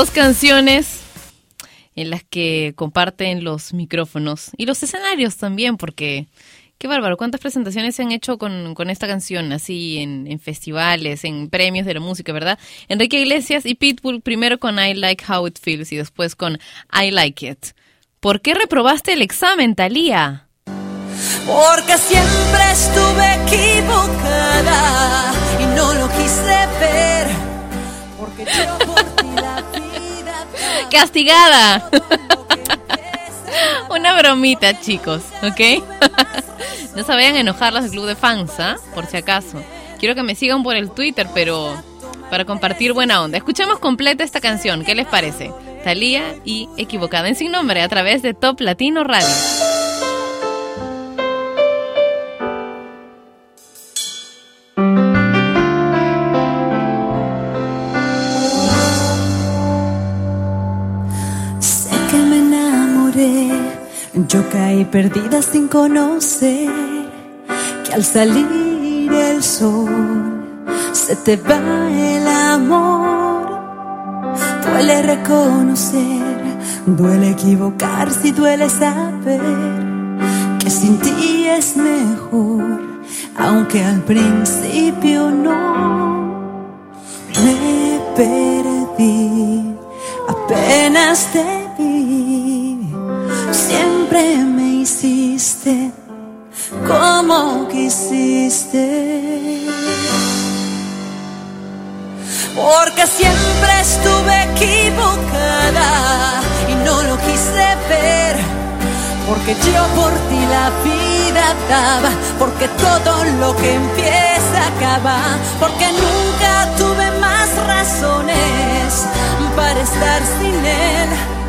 dos canciones en las que comparten los micrófonos y los escenarios también, porque qué bárbaro, cuántas presentaciones se han hecho con, con esta canción, así en, festivales, en premios de la música, ¿verdad? Enrique Iglesias y Pitbull primero con I Like How It Feels y después con I Like It. ¿Por qué reprobaste el examen, Talía? Porque siempre estuve equivocada y no lo quise ver. Porque yo por ti ¡Castigada! [LAUGHS] Una bromita, chicos, ¿ok? [LAUGHS] no se vayan a enojar los del club de fans, ¿ah? Por si acaso. Quiero que me sigan por el Twitter, pero para compartir buena onda. Escuchemos completa esta canción, ¿qué les parece? Talía y Equivocada en Sin Nombre a través de Top Latino Radio. Yo caí perdida sin conocer que al salir el sol se te va el amor. Duele reconocer, duele equivocarse y duele saber que sin ti es mejor, aunque al principio no me perdí. Apenas te vi, siempre me hiciste como quisiste. Porque siempre estuve equivocada y no lo quise ver. Porque yo por ti la vida daba, porque todo lo que empieza acaba, porque nunca tuve más razones para estar sin él.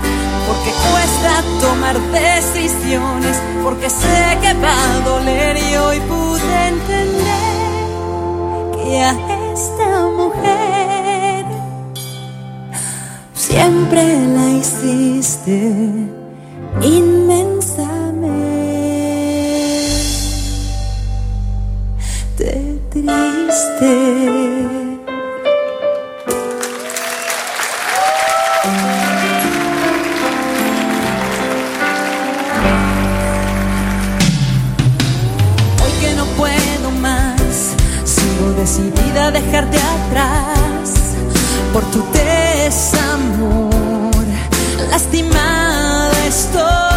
Porque cuesta tomar decisiones, porque sé que va a doler y hoy pude entender que a esta mujer siempre la hiciste inmensamente triste. Dejarte atrás por tu desamor. Lastimada estoy,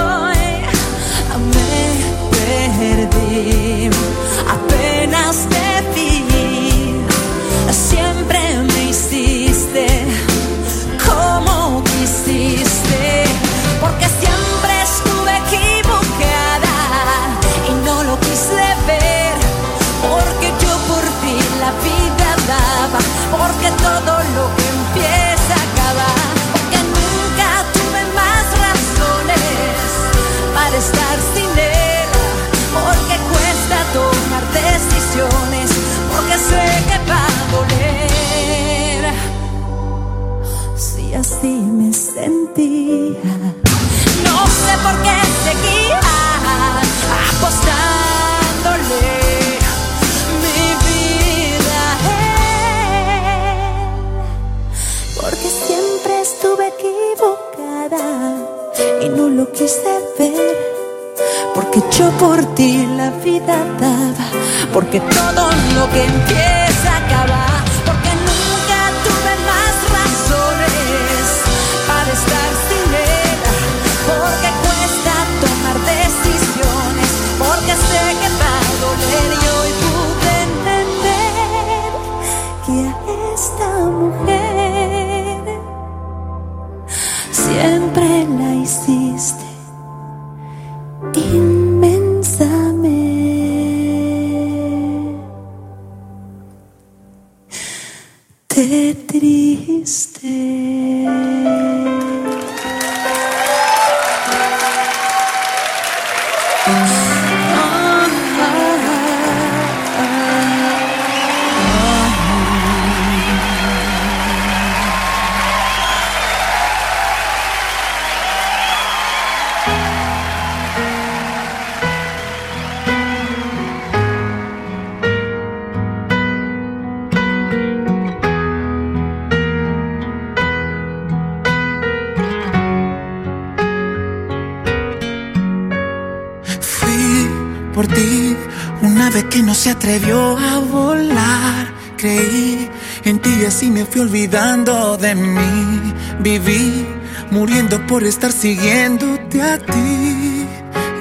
siguiéndote a ti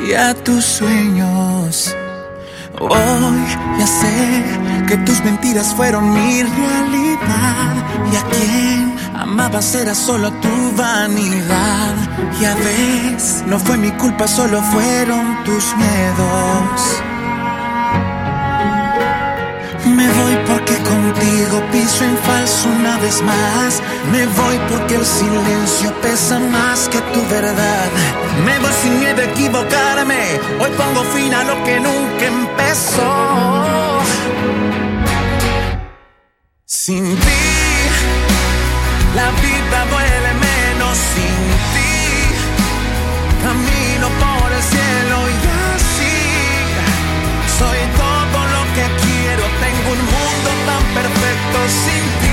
y a tus sueños. Hoy ya sé que tus mentiras fueron mi realidad y a quien amabas era solo tu vanidad. Ya ves, no fue mi culpa, solo fueron tus miedos. Más. Me voy porque el silencio pesa más que tu verdad. Me voy sin miedo a equivocarme. Hoy pongo fin a lo que nunca empezó. Sin ti, la vida duele menos sin ti. Camino por el cielo y así soy todo lo que quiero. Tengo un mundo tan perfecto sin ti,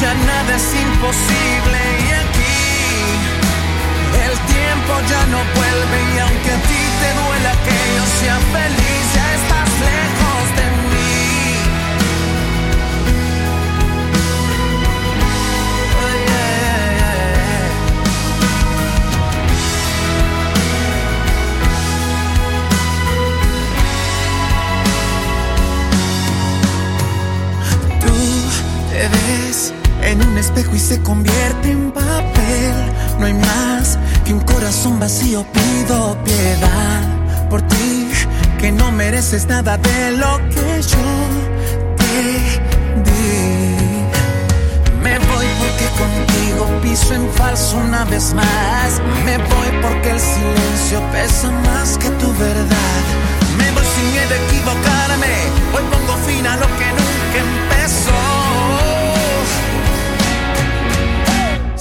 Ya nada es imposible y aquí el tiempo ya no vuelve y aunque a ti te duela que yo sea feliz, ya estás lejos de mí. Te ves espejo y se convierte en papel. No hay más que un corazón vacío. Pido piedad por ti, que no mereces nada de lo que yo te di. Me voy porque contigo piso en falso una vez más. Me voy porque el silencio pesa más que tu verdad. Me voy sin miedo a equivocarme. Hoy pongo fin a lo que nunca empezó.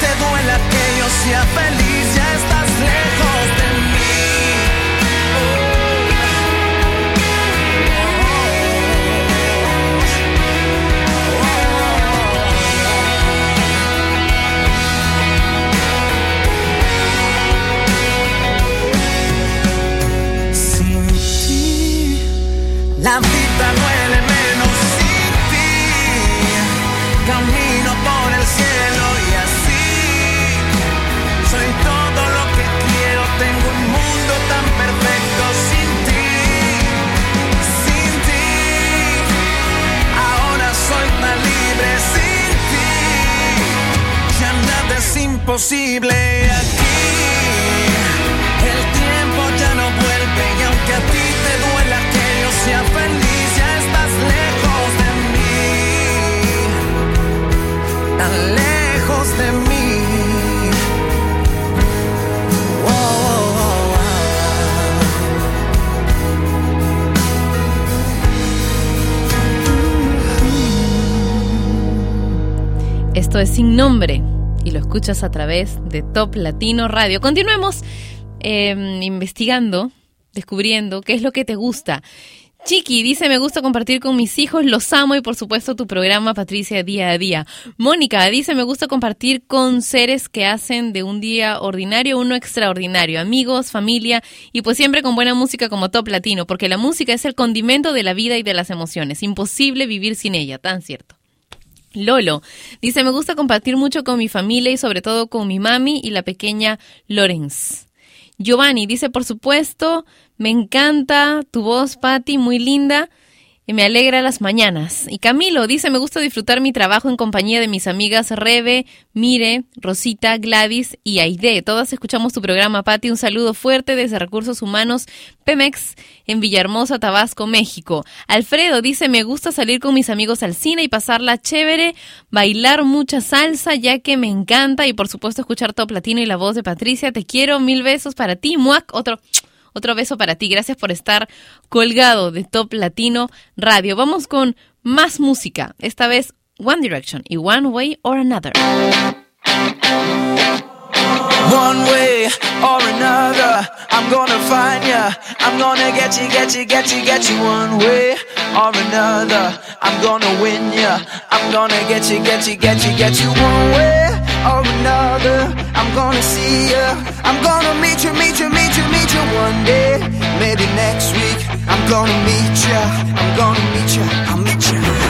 te duela que yo sea feliz, ya estás lejos de mí. Sin ti, la imposible aquí. El tiempo ya no vuelve y aunque a ti te duela que yo sea feliz, ya estás lejos de mí, tan lejos de mí. Esto es Sin Nombre escuchas a través de Top Latino Radio. Continuemos eh, investigando, descubriendo qué es lo que te gusta. Chiqui dice, me gusta compartir con mis hijos, los amo y por supuesto tu programa Patricia Día a Día. Mónica dice, me gusta compartir con seres que hacen de un día ordinario uno extraordinario, amigos, familia y pues siempre con buena música como Top Latino, porque la música es el condimento de la vida y de las emociones. Imposible vivir sin ella, tan cierto. Lolo dice, me gusta compartir mucho con mi familia y sobre todo con mi mami y la pequeña Lorenz. Giovanni dice, por supuesto, me encanta tu voz, Patti, muy linda. Y me alegra las mañanas. Y Camilo dice, me gusta disfrutar mi trabajo en compañía de mis amigas Rebe, Mire, Rosita, Gladys y Aide. Todas escuchamos tu programa, Pati. Un saludo fuerte desde Recursos Humanos Pemex en Villahermosa, Tabasco, México. Alfredo dice, me gusta salir con mis amigos al cine y pasarla chévere, bailar mucha salsa ya que me encanta y por supuesto escuchar Top Latino y la voz de Patricia. Te quiero, mil besos para ti, Muac. Otro... Otro beso para ti. Gracias por estar colgado de Top Latino Radio. Vamos con más música. Esta vez One Direction y One Way or Another. One way or another, I'm gonna find ya. I'm gonna get you, get you, get you, get you. One way or another, I'm gonna win ya. I'm gonna get you, get you, get you, get you. One way or another, I'm gonna see ya. I'm gonna meet you, meet you, meet you, meet you one day. Maybe next week, I'm gonna meet ya. I'm gonna meet ya. I'll meet ya.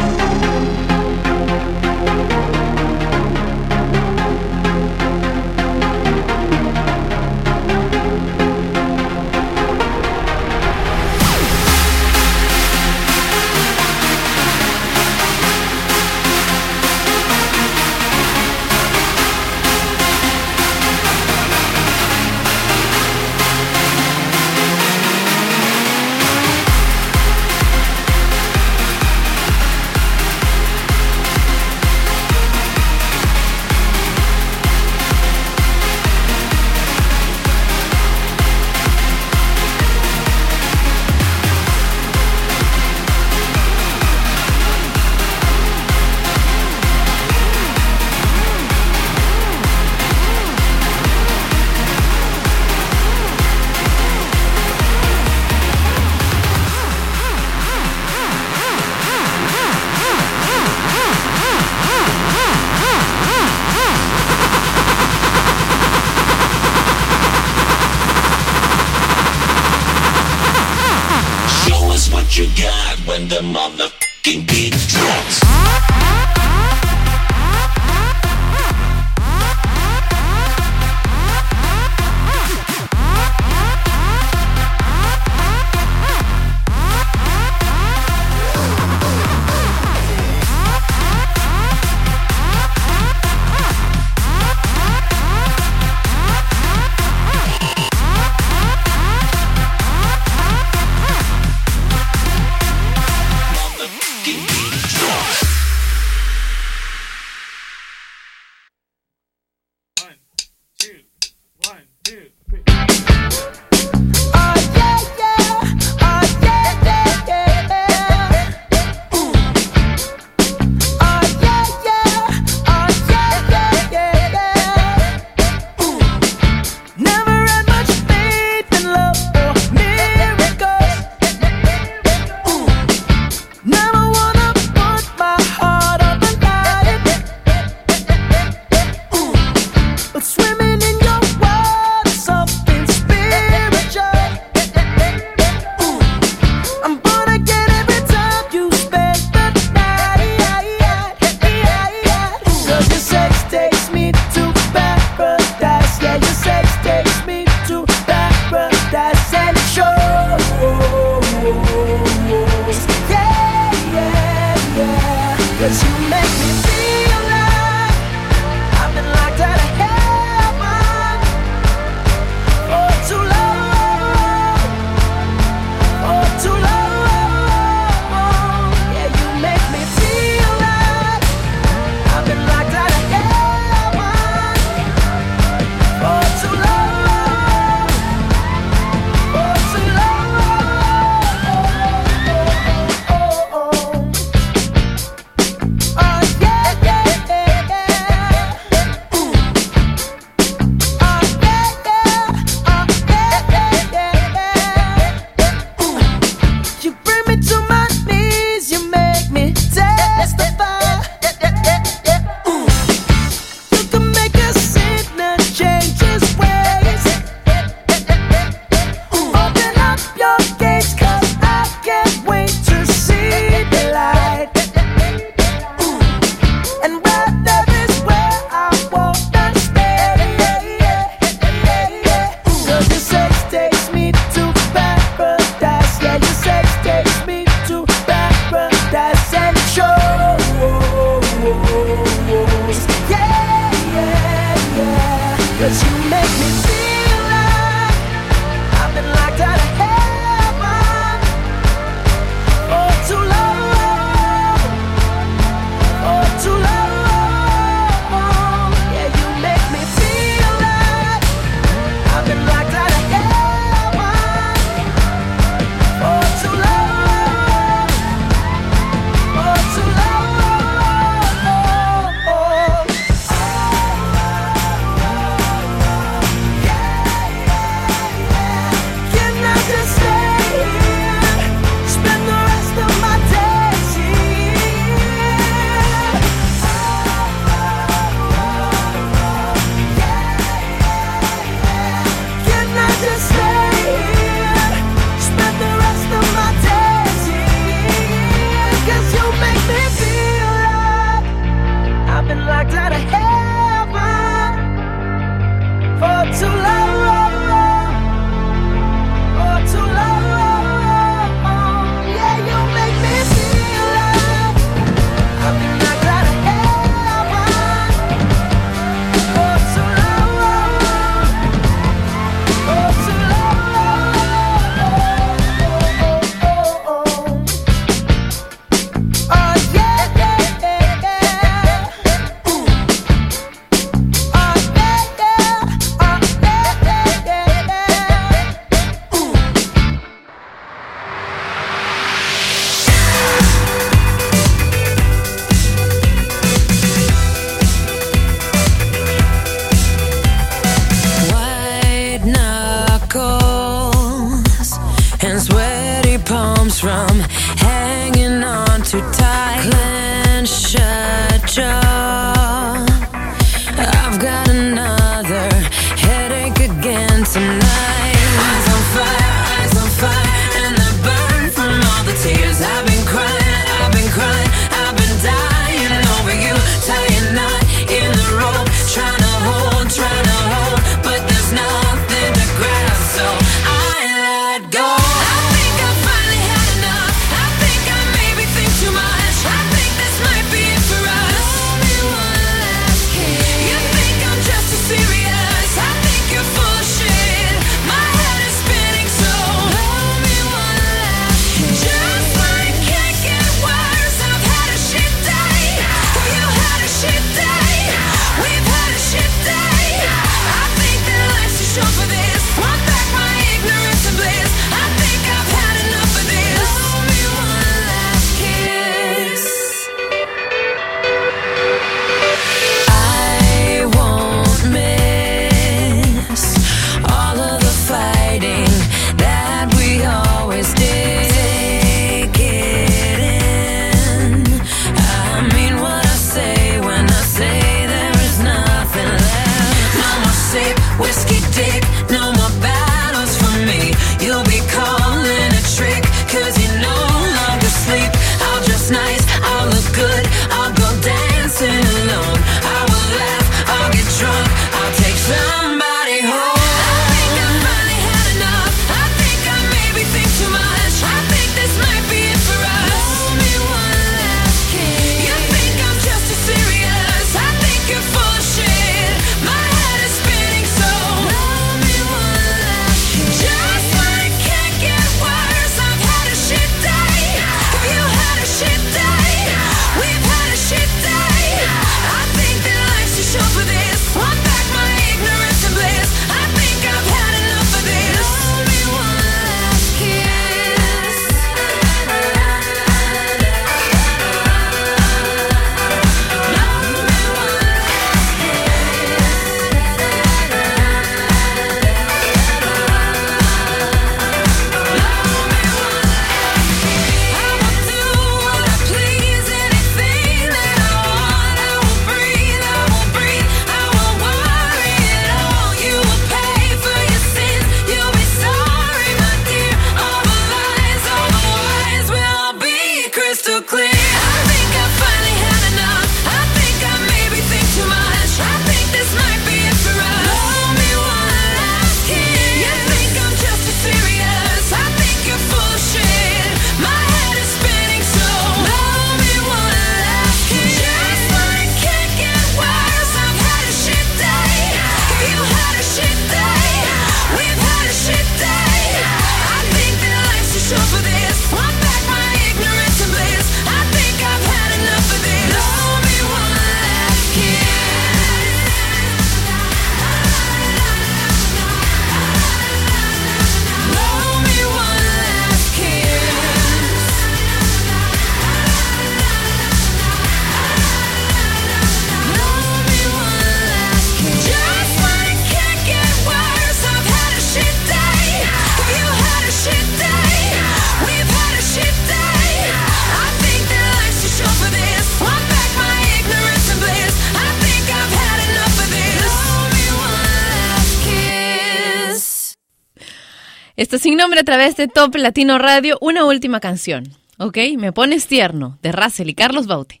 Través de Top Latino Radio. Una última canción, ¿ok? Me pones tierno, de Russell y Carlos Baute.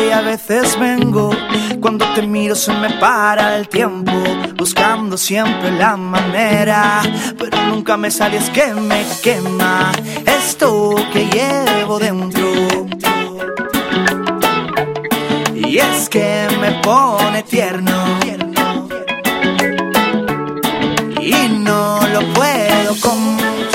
Voy, a veces vengo. Cuando te miro se me para el tiempo. Buscando siempre la manera. Pero nunca me sale, que me quema. Esto que llevo dentro. Y es que me pone tierno. Y no lo puedo controlar.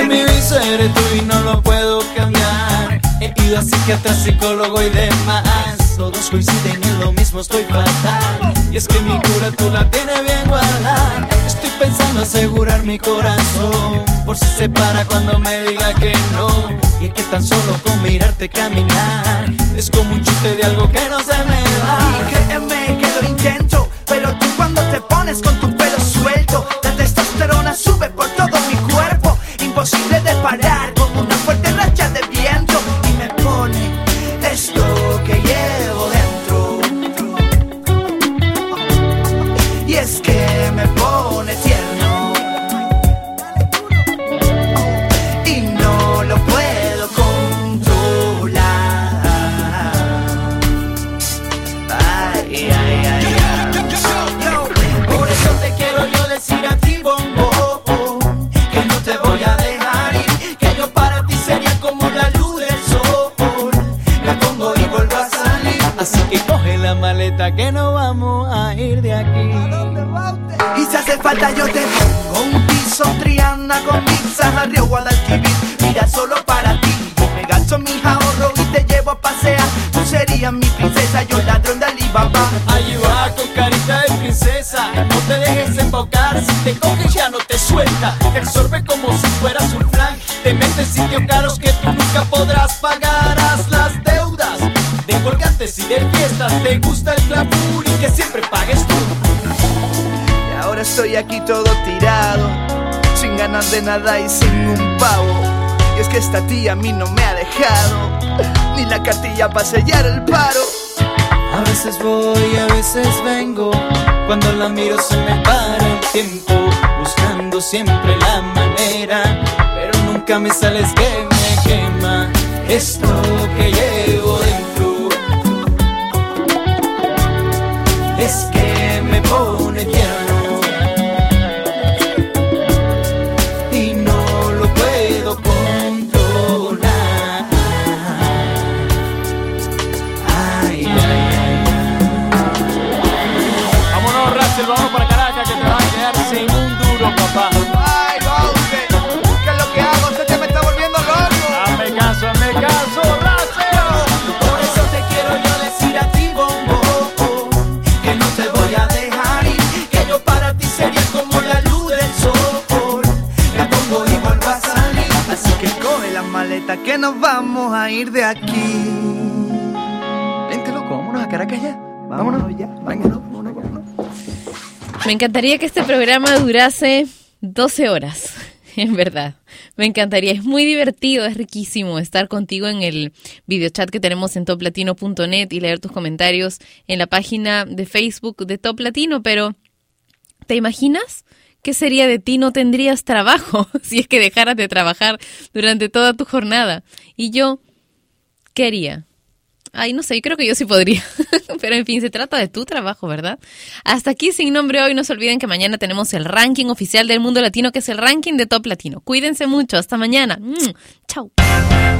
Que mi vicio eres tú y no lo puedo cambiar. He ido a psiquiatra, psicólogo y demás. Todos coinciden en lo mismo, estoy fatal. Y es que mi cura tú la tienes bien guardada. Estoy pensando asegurar mi corazón. Por si se para cuando me diga que no. Y es que tan solo con mirarte caminar. Es como un chute de algo que no se me va. Y créeme que lo intento, pero tú cuando te pones con tu pelo suelto, la testosterona sube por todo imposible de parar que no vamos a ir de aquí. Y si hace falta yo te pongo un piso Triana con pizzas a Río Guadalquivir. Mira solo para ti. Yo me gasto mis ahorros y te llevo a pasear. Tú serías mi princesa, yo ladrón de Alibaba. Ahí va con carita de princesa, no te dejes embaucar, si te coges ya no te suelta, te absorbe como si fueras un flan, te mete en sitios caros que tú nunca podrás pagar, y de fiestas, te gusta el glamour y que siempre pagues tú. Y ahora estoy aquí todo tirado Sin ganas de nada y sin un pavo Y es que esta tía a mí no me ha dejado Ni la cartilla para sellar el paro A veces voy, a veces vengo. Cuando la miro se me para el tiempo, buscando siempre la manera. Pero nunca me sales que me quema esto que llevo que nos vamos a ir de aquí Vente loco, vámonos a Caracas ya Vámonos, ya, vámonos, vámonos, vámonos. Me encantaría que este programa durase 12 horas, [LAUGHS] en verdad. Me encantaría, es muy divertido, es riquísimo estar contigo en el videochat que tenemos en toplatino.net y leer tus comentarios en la página de Facebook de Top Latino, pero ¿te imaginas? ¿Qué sería de ti? No tendrías trabajo [LAUGHS] si es que dejaras de trabajar durante toda tu jornada. Y yo, ¿qué haría? Ay, no sé, creo que yo sí podría. [LAUGHS] Pero en fin, se trata de tu trabajo, ¿verdad? Hasta aquí sin nombre hoy. No se olviden que mañana tenemos el ranking oficial del mundo latino, que es el ranking de Top Latino. Cuídense mucho. Hasta mañana. Chao.